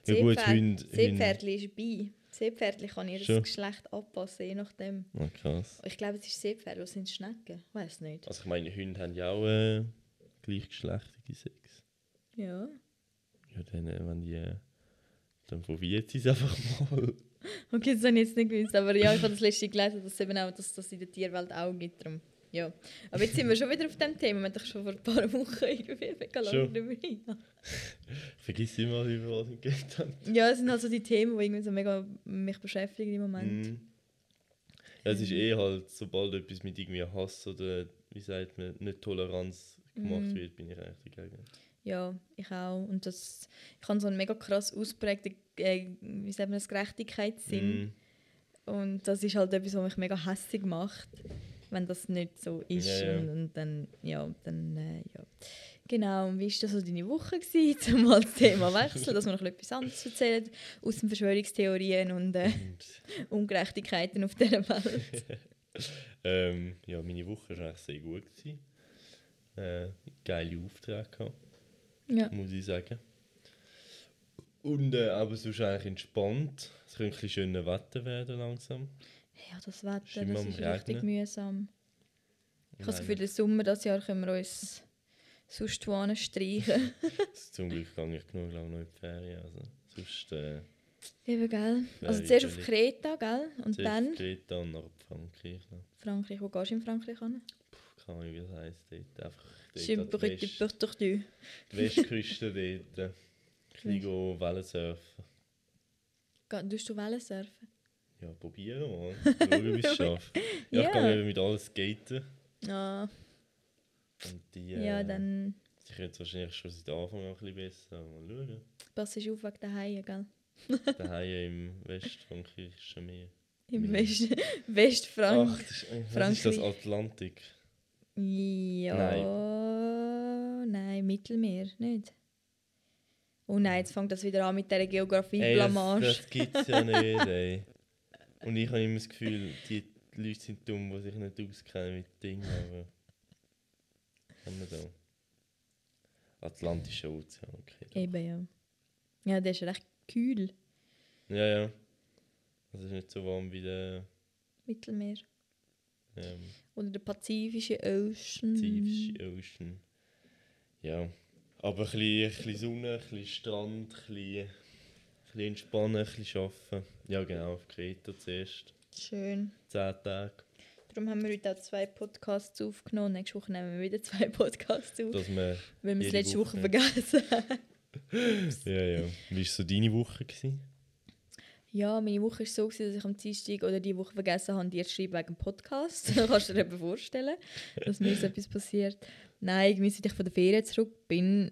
S2: Ja gut, Hunde-
S1: Seepferdli ist bi. Seepferdchen kann ihr
S2: Schon.
S1: das Geschlecht anpassen, je nachdem.
S2: Ah, krass.
S1: Ich glaube, es ist Seepferd, was sind Schnecken? Ich weiß nicht.
S2: Also ich meine, Hunde haben ja auch äh, gleichgeschlechtliche Sex.
S1: Ja.
S2: Ja, dann, äh, wenn die... Äh, dann probiert sie es einfach mal.
S1: Okay, das habe ich jetzt nicht gewusst. Aber ja, ich habe das letzte gelesen, dass es eben auch, dass das in der Tierwelt auch gibt. Darum. Ja. Aber jetzt sind wir schon wieder auf dem Thema. Wir haben doch schon vor ein paar Wochen irgendwie mega lange drüber
S2: vergesse immer, was wir geredet haben.
S1: Ja, es sind halt so die Themen, die irgendwie so mega mich beschäftigen im Moment.
S2: Mhm. Ja, es ist eh halt, sobald etwas mit irgendwie Hass oder, wie sagt man, nicht Toleranz gemacht
S1: Mhm.
S2: wird, bin ich eigentlich dagegen.
S1: Ja, ich auch. Und das, ich habe so einen mega krass ausprägten, äh, wie sagt man das, Gerechtigkeitssinn.
S2: Mhm.
S1: Und das ist halt etwas, was mich mega hässig macht, wenn das nicht so ist.
S2: Ja, ja.
S1: Und, und dann, ja, dann, äh, ja. Genau, und wie war das so deine Woche gewesen, zum mal das Thema wechseln, dass wir noch etwas anderes erzählen, aus den Verschwörungstheorien und äh, Ungerechtigkeiten auf dieser Welt.
S2: ähm, ja, meine Woche war eigentlich sehr gut. Gewesen. Äh, geile Aufträge gehabt,
S1: ja.
S2: muss ich sagen. Und äh, aber sonst eigentlich entspannt. Es könnte ein bisschen schöner Wetter werden langsam.
S1: Ja, das Wetter, das ist richtig
S2: Regnen.
S1: mühsam. Ich habe das Gefühl, den Sommer dieses Jahr können wir uns sonst wohin streichen.
S2: Zum Glück gehe ich genug lang noch in die Ferien. Also, sonst äh,
S1: Eben, gell? Also zuerst auf. Kreta, gell? Und
S2: zuerst
S1: dann
S2: auf Kreta und nach Frankreich. Noch.
S1: Frankreich. Wo gehst du in Frankreich hin?
S2: Keine Ahnung, wie das heisst. Dort. Einfach dort an
S1: de
S2: West- die Westküste dort. Ein bisschen Wellensurfen.
S1: Tust du Wellen surfen?
S2: Ja, probieren mal. Schauen, wie es schafft. Ja, ich gehe eben mit alles skaten.
S1: Ah,
S2: Und die, äh,
S1: ja, dann
S2: Sie können es wahrscheinlich schon seit Anfang an ein bisschen besser. aber Mal schauen.
S1: passt du auf wegen der Haie, gell?
S2: Daheim im Westfrankreichischen Meer.
S1: Im. West
S2: Ach,
S1: Westfrank.
S2: das ist, was ist das. Atlantik?
S1: Ja. Nein. Mittelmeer, nicht? Oh nein, jetzt fängt das wieder an mit dieser
S2: das,
S1: Geografie-Blamage.
S2: das gibt es ja nicht, ey. Und ich habe immer das Gefühl, die Leute sind dumm, die sich nicht auskennen mit Dingen, aber... Haben wir da? Atlantischer Ozean, okay. doch.
S1: Eben, ja. Ja, der ist recht kühl.
S2: Ja, ja. Das ist nicht so warm wie der
S1: Mittelmeer.
S2: ähm,
S1: Oder der Pazifische Ocean.
S2: Pazifische Ocean. Ja. Aber ein bisschen, ein bisschen Sonne, ein bisschen Strand, ein bisschen, bisschen entspannen, ein bisschen arbeiten. Ja, genau, auf Kreta zuerst.
S1: Schön.
S2: Zehn Tage.
S1: Darum haben wir heute auch zwei Podcasts aufgenommen. Nächste Woche nehmen wir wieder zwei Podcasts auf,
S2: Dass wir,
S1: weil wir es letzte Woche,
S2: Woche.
S1: vergessen haben.
S2: ja, ja. Wie war so deine Woche? Gewesen?
S1: Ja, meine Woche war so, gewesen, dass ich am Dienstag oder die Woche vergessen habe, dir zu schreiben wegen dem Podcast. Kannst du dir eben vorstellen, dass mir so etwas passiert. Nein, irgendwie seit ich von der Ferien zurück bin,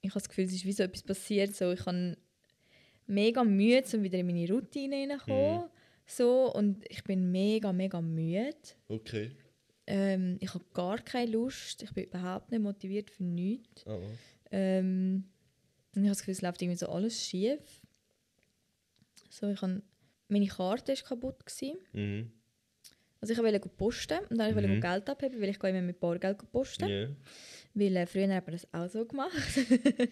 S1: ich habe das Gefühl, es ist wie so etwas passiert. So, ich habe mega Mühe, um wieder in meine Routine hineinzukommen. So, und ich bin mega, mega müde.
S2: Okay.
S1: Ähm, ich habe gar keine Lust. Ich bin überhaupt nicht motiviert für nichts.
S2: Was?
S1: Ähm, und ich habe das Gefühl, es läuft irgendwie so alles schief. So, ich habe, meine Karte war kaputt. Gewesen.
S2: Mhm.
S1: Also ich wollte posten und dann wollte ich
S2: Mhm.
S1: Geld abheben, weil ich immer mit Bargeld posten.
S2: Ja.
S1: Weil äh, früher hat man das auch so gemacht.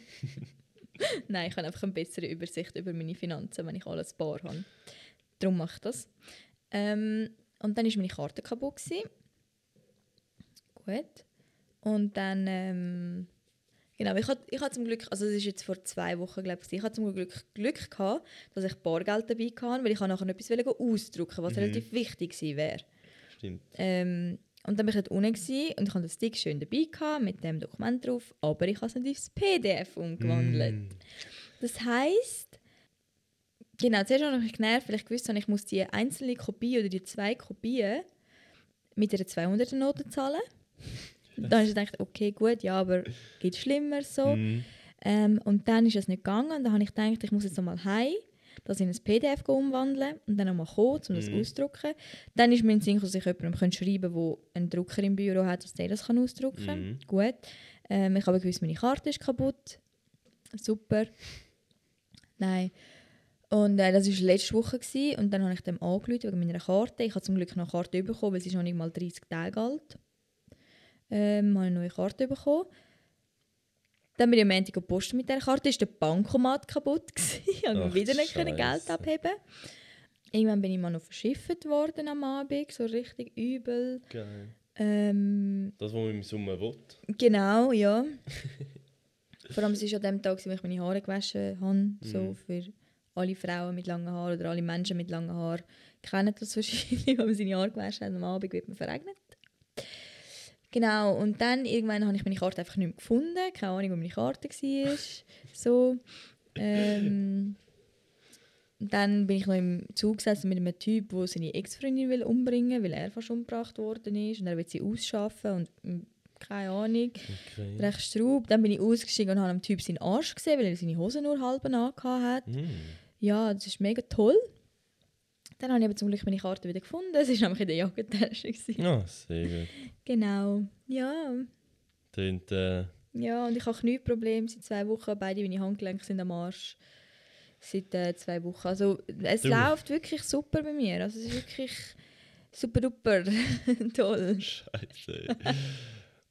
S1: Nein, ich habe einfach eine bessere Übersicht über meine Finanzen, wenn ich alles bar habe. Darum mache ich das. Ähm, und dann war meine Karte kaputt. Gewesen. Gut. Und dann, ähm, genau, ich hatte, ich hatte zum Glück, also das ist jetzt vor zwei Wochen, glaube ich, ich hatte zum Glück Glück gehabt, dass ich Bargeld dabei hatte, weil ich nachher noch etwas wollte ausdrucken was
S2: Mhm.
S1: relativ wichtig gewesen wäre.
S2: Stimmt.
S1: Ähm, und dann war ich dort unten gewesen und ich hatte das Stick schön dabei gehabt, mit dem Dokument drauf, aber ich habe es nicht ins PDF umgewandelt.
S2: Mm.
S1: Das heisst, genau, zuerst habe ich mich genervt, weil ich gewusst habe, ich muss die einzelne Kopie oder die zwei Kopien mit einer 200er-Note zahlen. Dann habe ich gedacht, okay, gut, ja, aber geht schlimmer so.
S2: Mhm.
S1: Ähm, und dann ist es nicht gegangen. Und dann habe ich gedacht, ich muss jetzt nochmal heim, das in ein PDF umwandeln und dann nochmal kommen, um das
S2: Mhm.
S1: auszudrucken. Dann ist mir in den Sinn, dass ich jemandem schreiben kann, der einen Drucker im Büro hat, dass der das kann ausdrucken kann.
S2: Mhm.
S1: Gut. Ähm, ich habe gewusst, meine Karte ist kaputt. Super. Nein. Und äh, das war letzte Woche. Gewesen, und dann habe ich dem angerufen wegen meiner Karte. Ich habe zum Glück noch eine Karte bekommen, weil sie ist noch nicht mal 30 Tage alt. Ähm, habe eine neue Karte bekommen. Dann bin ich am Montag gepostet mit dieser Karte. Ist der Bankomat kaputt gewesen. Ich konnte wieder nicht können Geld abheben. Irgendwann bin ich mal noch verschifft worden am Abend, so richtig übel.
S2: Geil.
S1: Ähm,
S2: Das, was man im Sommer will.
S1: genau, ja. Vor allem, es war an dem Tag, wo ich meine Haare gewaschen habe. So
S2: Mhm.
S1: für alle Frauen mit langen Haaren oder alle Menschen mit langen Haaren kennen das wahrscheinlich, wenn man seine Haare gewaschen hat. Am Abend wird man verregnet. Genau, und dann irgendwann habe ich meine Karte einfach nicht mehr gefunden. Keine Ahnung, wo meine Karte war. so. Ähm, dann bin ich noch im Zug gesessen mit einem Typ, der seine Ex-Freundin will umbringen will, weil er fast umgebracht worden ist. Und er will sie ausschaffen und mm, keine Ahnung.
S2: Okay.
S1: Recht Straub. Dann bin ich ausgestiegen und habe dem Typ seinen Arsch gesehen, weil er seine Hose nur halb angehabt hat.
S2: Hm.
S1: Ja, das ist mega toll. Dann habe ich aber zum Glück meine Karte wieder gefunden. Es war nämlich in der Jackentasche. gewesen.
S2: Ja, sehr gut.
S1: Genau. Ja.
S2: Tönt, äh,
S1: Ja, und ich habe Knieprobleme seit zwei Wochen. Beide meine Handgelenke sind am Arsch. Seit äh, zwei Wochen. Also es
S2: Du.
S1: läuft wirklich super bei mir. Also es ist wirklich super duper toll.
S2: Scheiße.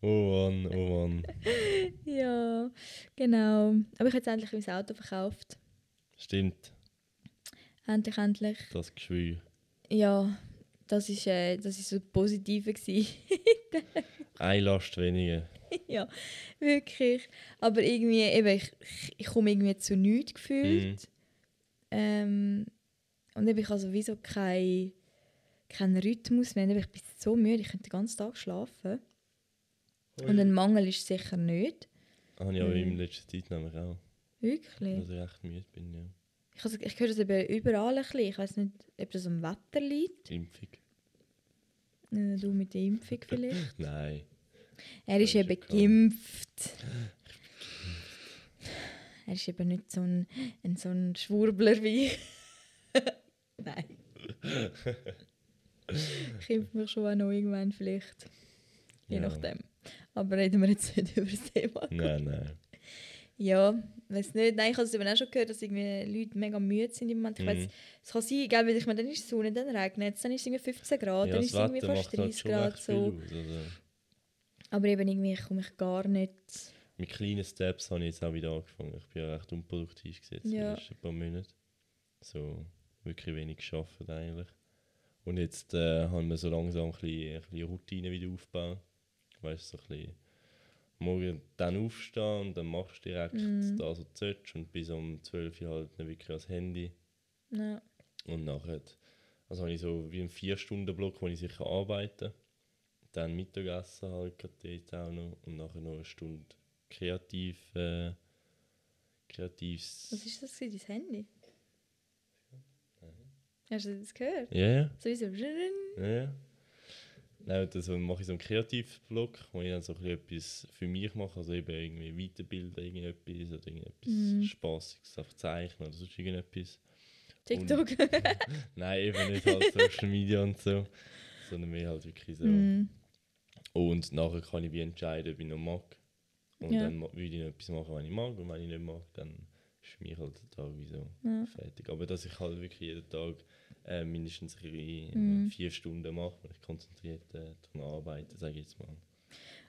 S2: oh Mann, oh Mann.
S1: Ja, genau. Aber ich habe jetzt endlich mein Auto verkauft.
S2: Stimmt,
S1: Endlich, endlich.
S2: das Geschwür.
S1: Ja, das ist, äh, das ist so Positive.
S2: Eine Last weniger.
S1: ja, wirklich. Aber irgendwie, eben, ich, ich, komme irgendwie zu nichts gefühlt. Ähm, und eben, ich habe sowieso keinen kein Rhythmus mehr. Eben, Ich bin so müde, ich könnte den ganzen Tag schlafen. Und ein Mangel ist sicher nicht.
S2: Habe ich aber
S1: Mhm.
S2: in letzter Zeit nämlich auch.
S1: Wirklich.
S2: Dass ich echt müde bin, ja.
S1: Ich, also, ich höre das eben überall ein bisschen. Ich weiß nicht, ob das am Wetter liegt.
S2: Impfung.
S1: Äh, Du mit der Impfung vielleicht.
S2: Nein.
S1: Er ist eben
S2: klar.
S1: geimpft. Er ist eben nicht so ein, ein, so ein Schwurbler wie. Nein. Ich impfe mich schon auch noch irgendwann vielleicht. Je
S2: Ja.
S1: nachdem. Aber reden wir jetzt nicht über das Thema.
S2: Nein, nein.
S1: Ja, weiß nicht. Nein, ich habe es eben auch schon gehört, dass irgendwie Leute mega müde sind im Moment. Ich
S2: Mhm.
S1: weiss, es kann sein, gell, weil ich meine, dann ist es Sonne, dann regnet es, dann ist es irgendwie 15 Grad,
S2: ja,
S1: dann ist es irgendwie fast
S2: macht halt
S1: 30
S2: schon
S1: Grad. So.
S2: aus. Also,
S1: Aber eben irgendwie komme ich gar nicht.
S2: mit kleinen Steps habe ich jetzt auch wieder angefangen. Ich bin ja recht unproduktiv gesetzt
S1: Ja.
S2: die letzten paar Monate. So wirklich wenig geschafft eigentlich. Und jetzt äh, haben wir so langsam ein bisschen, ein bisschen Routine wieder aufgebaut. Weißt du, so ein bisschen morgen dann aufstehen und dann machst du direkt
S1: Mhm.
S2: das, was du und bis um 12 Uhr halt dann wirklich ans Handy.
S1: Ja.
S2: Und nachher also habe ich so wie einen 4-Stunden-Block, wo ich sicher arbeite. Dann Mittagessen halt dort auch noch. Und nachher noch eine Stunde kreativ, äh, kreatives...
S1: Was ist das? Dein Handy? Hast du das gehört?
S2: Ja, ja.
S1: Sowieso.
S2: ja, ja. Nein, und dann mache ich so einen Kreativblock, wo ich dann so etwas für mich mache, also eben irgendwie weiterbilden, irgendetwas oder irgendetwas
S1: Mhm.
S2: Spaßiges auf zeichnen oder sonst irgendetwas.
S1: TikTok.
S2: Nein, eben nicht halt Social Media und so, sondern mehr halt wirklich so.
S1: Mm.
S2: Und nachher kann ich wie entscheiden, ob ich noch mag. Und
S1: Ja.
S2: dann würde ich noch etwas machen, wenn ich mag. Und wenn ich nicht mag, dann ist für mich halt der Tag wie so
S1: Ja.
S2: fertig. Aber dass ich halt wirklich jeden Tag äh, mindestens äh,
S1: Mhm.
S2: vier Stunden mache und ich konzentriert äh, daran arbeite, sage ich jetzt mal.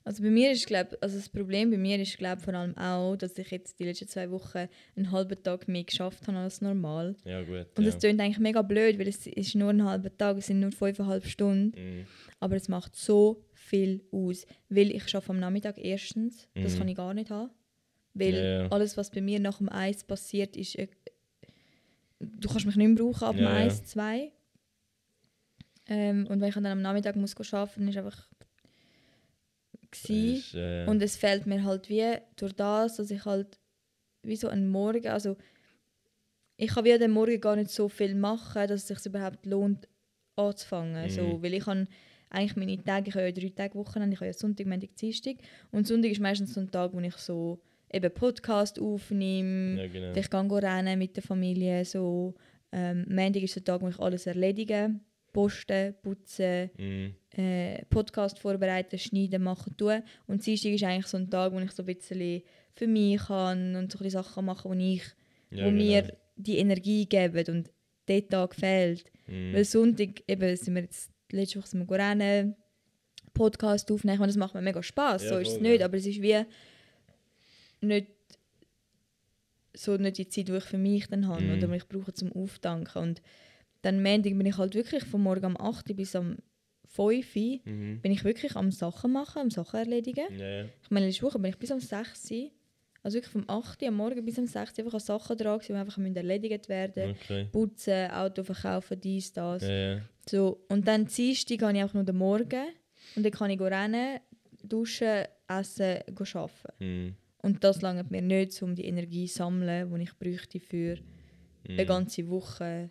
S1: Also bei mir ist glaub, also das Problem bei mir ist glaub, vor allem auch, dass ich jetzt die letzten zwei Wochen einen halben Tag mehr geschafft habe als normal.
S2: Ja gut,
S1: Und
S2: ja.
S1: das klingt eigentlich mega blöd, weil es ist nur ein halber Tag, es sind nur fünfeinhalb Stunden.
S2: Mhm.
S1: Aber es macht so viel aus. Weil ich arbeite am Nachmittag erstens, das
S2: Mhm.
S1: kann ich gar nicht haben. Weil
S2: Ja, ja.
S1: alles, was bei mir nach dem Eis passiert, ist... Äh, du kannst mich nicht mehr brauchen ab
S2: Ja, ja.
S1: Eis 2. Ähm, und wenn ich dann am Nachmittag muss arbeiten muss, ist einfach...
S2: Ist, äh,
S1: Und es fällt mir halt wie durch das, dass ich halt wie so einen Morgen, also ich kann wie dem Morgen gar nicht so viel machen, dass es sich überhaupt lohnt anzufangen.
S2: Mhm.
S1: So, weil ich habe eigentlich meine Tage, ich habe ja drei Tage Wochenende, ich habe ja Sonntag, Montag, Dienstag und Sonntag ist meistens so ein Tag, wo ich so eben Podcast aufnehme,
S2: ja, genau.
S1: ich kann rennen mit der Familie, so. Ähm, Montag ist der Tag, wo ich alles erledige, posten, putzen,
S2: Mhm.
S1: äh, Podcast vorbereiten, schneiden, machen, tun. Und Dienstag ist eigentlich so ein Tag, wo ich so ein bisschen für mich kann und so ein Sachen machen, wo, ich,
S2: Ja,
S1: wo
S2: genau.
S1: mir die Energie geben und der Tag fehlt.
S2: Mhm.
S1: Weil Sonntag, eben, sind wir jetzt, letzte Woche sind wir rennen, Podcast aufnehmen und das macht mir mega Spaß.
S2: Ja,
S1: so ist es nicht,
S2: ja.
S1: aber es ist wie nicht so nicht die Zeit, die ich für mich dann habe
S2: Mhm.
S1: oder die ich brauche zum Auftanken. Und dann Montag bin ich halt wirklich von morgen um 8 Uhr bis am 5 Uhr
S2: Mhm.
S1: bin ich wirklich am Sachen machen, am Sachen erledigen.
S2: Ja.
S1: Ich meine, letzte Woche bin ich bis um 6 Uhr, also wirklich vom 8 Uhr am Morgen bis um 6 Uhr einfach an Sachen dran, die einfach erledigt werden
S2: Okay.
S1: Putzen, Auto verkaufen, dies, das.
S2: Ja.
S1: So, und dann Dienstag gehe ich einfach nur den Morgen und dann kann ich rennen, duschen, essen, arbeiten.
S2: Mhm.
S1: Und das langt mir nicht, um die Energie zu sammeln, die ich bräuchte für eine
S2: Mhm.
S1: ganze Woche.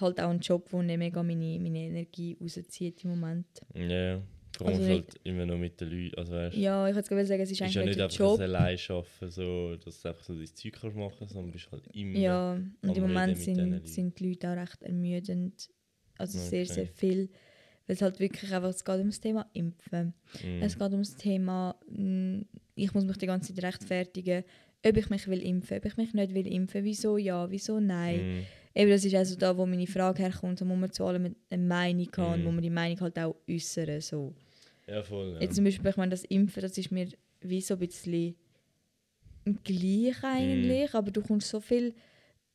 S1: Halt auch ein Job, der nicht mega meine, meine Energie rauszieht im Moment.
S2: Ja. Vor allem
S1: Also
S2: halt immer noch mit den Leuten. Also, weißt,
S1: Ja, ich würde sagen, es ist
S2: ist
S1: eigentlich
S2: ja
S1: nicht
S2: einfach
S1: Job.
S2: das allein arbeiten, so, dass du einfach so dein Zeug kannst machen sondern bist halt immer.
S1: Ja, und im Moment sind, sind die Leute auch recht ermüdend. Also sehr,
S2: Okay.
S1: sehr viel. Weil es halt wirklich einfach, es geht um das Thema Impfen.
S2: Mhm.
S1: Es geht um das Thema, mh, ich muss mich die ganze Zeit rechtfertigen, ob ich mich will impfen, ob ich mich nicht will impfen, wieso ja, wieso nein.
S2: Mhm.
S1: Eben, das ist also da, wo meine Frage herkommt, muss man zu allem eine Meinung haben und
S2: Mhm.
S1: muss man die Meinung halt auch äußern. So.
S2: Ja, voll. Ja.
S1: Jetzt zum Beispiel, ich meine, das Impfen, das ist mir wie so ein bisschen gleich eigentlich, aber du kommst so viel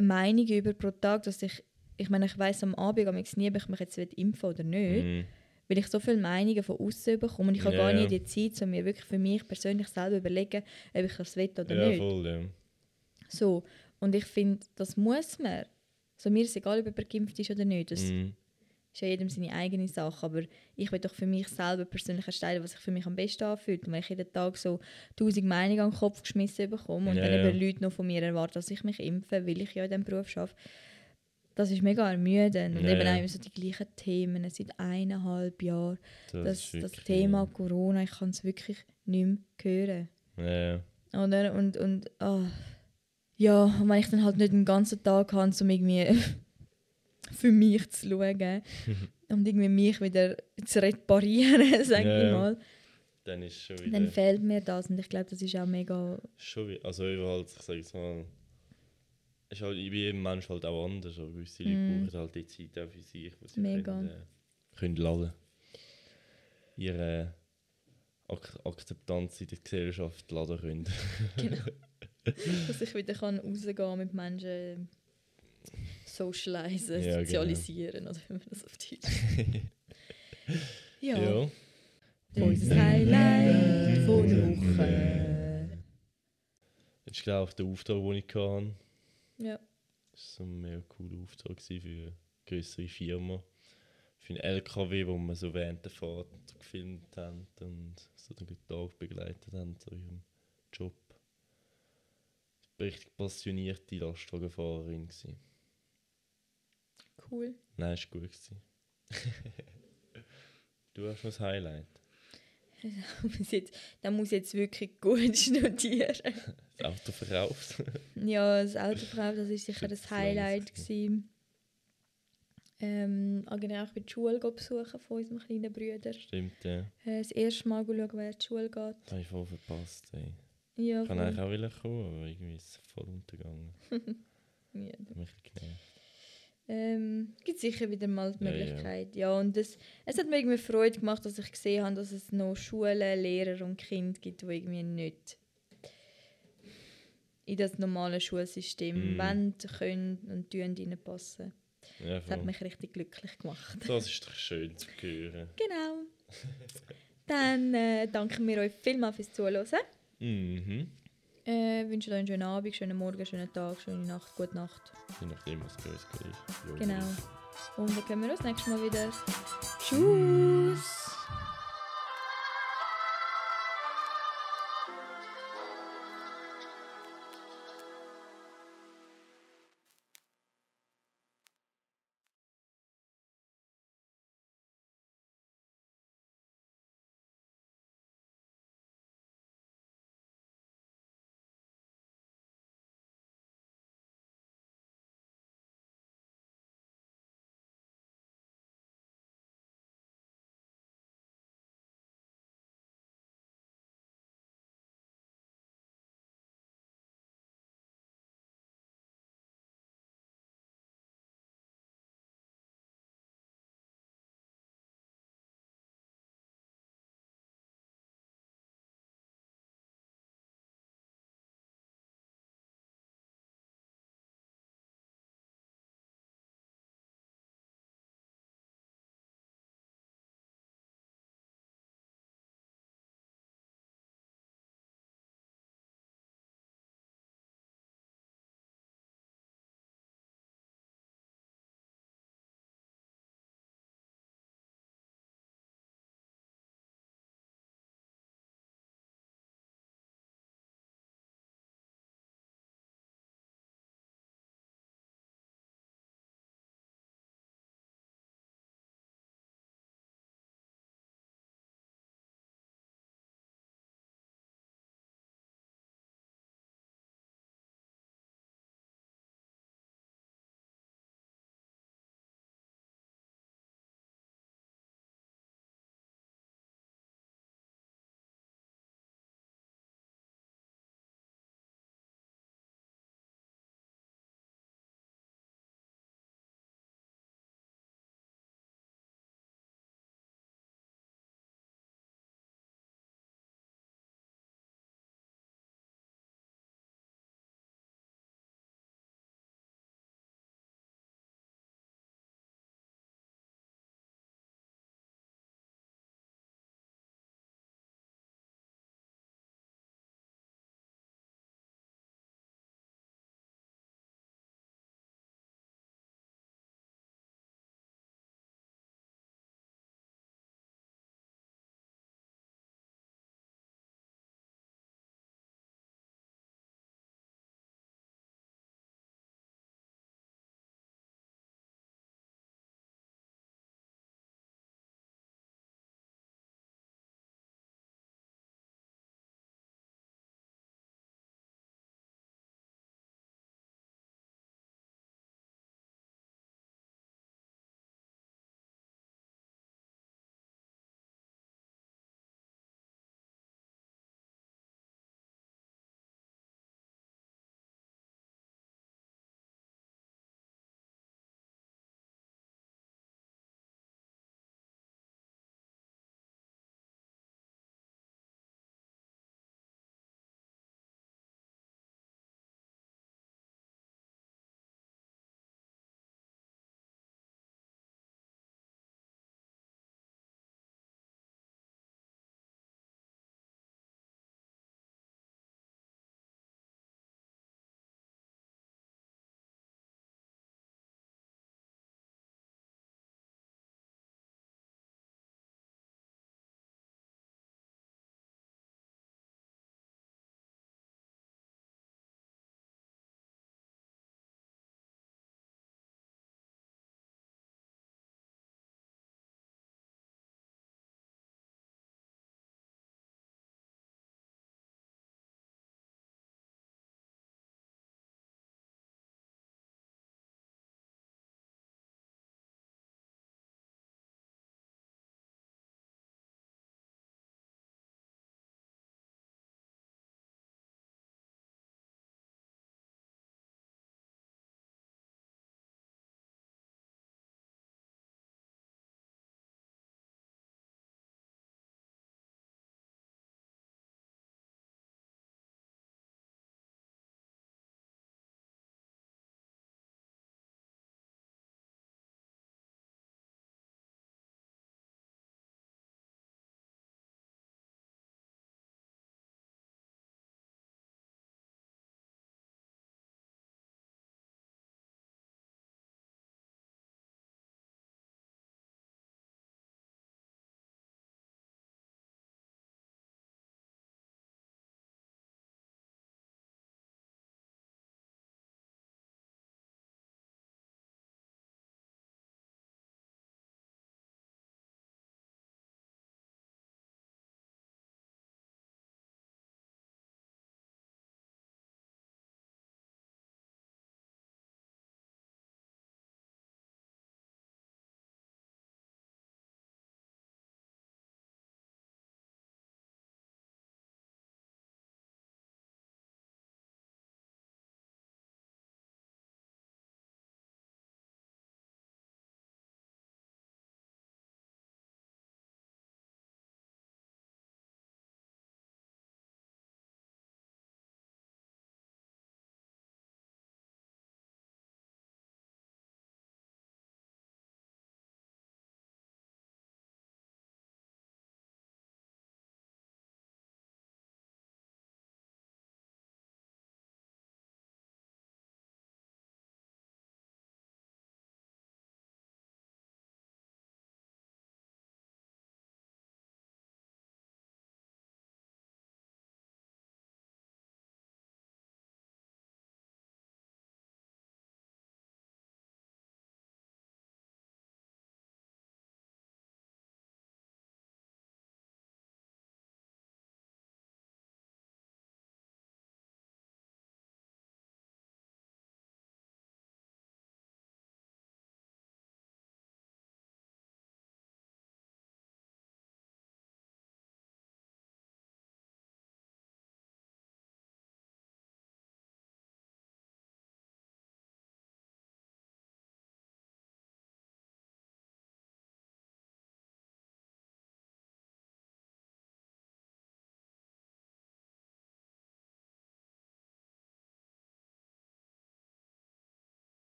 S1: Meinungen über pro Tag, dass ich, ich meine, ich weiß am Abend am nie, ob ich mich jetzt will impfen oder nicht,
S2: Mhm.
S1: weil ich so viele Meinungen von außen bekomme und ich habe
S2: Ja,
S1: gar nicht die Zeit, um mir wirklich für mich persönlich selber überlegen, ob ich das will oder
S2: Ja,
S1: nicht.
S2: voll, ja.
S1: So. Und ich finde, das muss man. So, mir ist egal, ob jemand geimpft ist oder nicht. Das
S2: Mhm.
S1: ist ja jedem seine eigene Sache. Aber ich will doch für mich selber persönlich entscheiden, was sich für mich am besten anfühlt. Und wenn ich jeden Tag so tausend Meinungen an den Kopf geschmissen bekomme und
S2: Ja,
S1: dann eben Leute noch von mir erwarten, dass ich mich impfe, weil ich ja in diesem Beruf arbeite, das ist mega ermüdend. Und
S2: Ja,
S1: eben auch immer so die gleichen Themen seit eineinhalb Jahren.
S2: Das,
S1: Das, das, Thema Corona, ich kann es wirklich nicht mehr hören.
S2: Ja.
S1: Oder? Und, und ah, ja, und wenn ich dann halt nicht den ganzen Tag habe, um irgendwie für mich zu schauen und irgendwie mich wieder zu reparieren, sage
S2: Ja,
S1: ich mal,
S2: Dann ist schon wieder.
S1: dann fehlt mir das und ich glaube, das ist auch mega...
S2: schon wieder also überall, ich sage jetzt mal. Ist halt bei jedem Mensch halt auch anders. Aber gewisse Leute
S1: Mhm.
S2: brauchen halt die Zeit auch für sich, wo sie
S1: Mega.
S2: können, äh, können laden. Ihre Ak Akzeptanz in der Gesellschaft laden können.
S1: Genau. dass ich wieder kann rausgehen mit Menschen socialisen,
S2: Ja, genau.
S1: sozialisieren, oder wie man das auf Deutsch Ja,
S2: ja.
S1: unser Highlight von der Woche.
S2: Das ist glaube ich der Auftrag, den ich hatte.
S1: Ja.
S2: Das war ein mega cooler Auftrag für eine größere Firma. Für einen LKW, wo wir so während der Fahrt gefilmt haben und so den Tag begleitet haben, in ihrem Job. Ich war eine richtig passionierte Lastwagenfahrerin. Gewesen.
S1: Cool.
S2: Nein, ist gut. Gewesen. du hast noch ein Highlight.
S1: muss jetzt, da muss jetzt wirklich gut studieren.
S2: Das Auto verkauft.
S1: ja, das Autofrau, das ist sicher
S2: Das
S1: Highlight gewesen. Ähm, ah, genau, ich bin die Schule besuchen von unserem kleinen Bruder.
S2: Stimmt, ja.
S1: Äh, das erste Mal schauen, wer zur Schule geht.
S2: Das habe ich voll verpasst. Ey.
S1: Ja,
S2: Ich kann eigentlich auch kommen, aber irgendwie ist es voll untergegangen.
S1: ja.
S2: Mich genervt.
S1: Ähm, gibt sicher wieder mal die
S2: Ja, ja.
S1: Möglichkeit. Ja, und das, es hat mir irgendwie Freude gemacht, dass ich gesehen habe, dass es noch Schulen, Lehrer und Kinder gibt, die irgendwie nicht in das normale Schulsystem
S2: Mm.
S1: wollen, können und tun reinpassen.
S2: Ja,
S1: Das hat mich richtig glücklich gemacht.
S2: Das ist doch schön zu hören.
S1: Genau. Dann äh, danken wir euch vielmals fürs Zuhören.
S2: Mhm.
S1: Äh, wünschen euch einen schönen Abend, schönen Morgen, schönen Tag, schöne Nacht, gute Nacht.
S2: Je nachdem, was bei uns ist.
S1: Genau. Und dann können wir uns nächstes Mal wieder. Tschüss!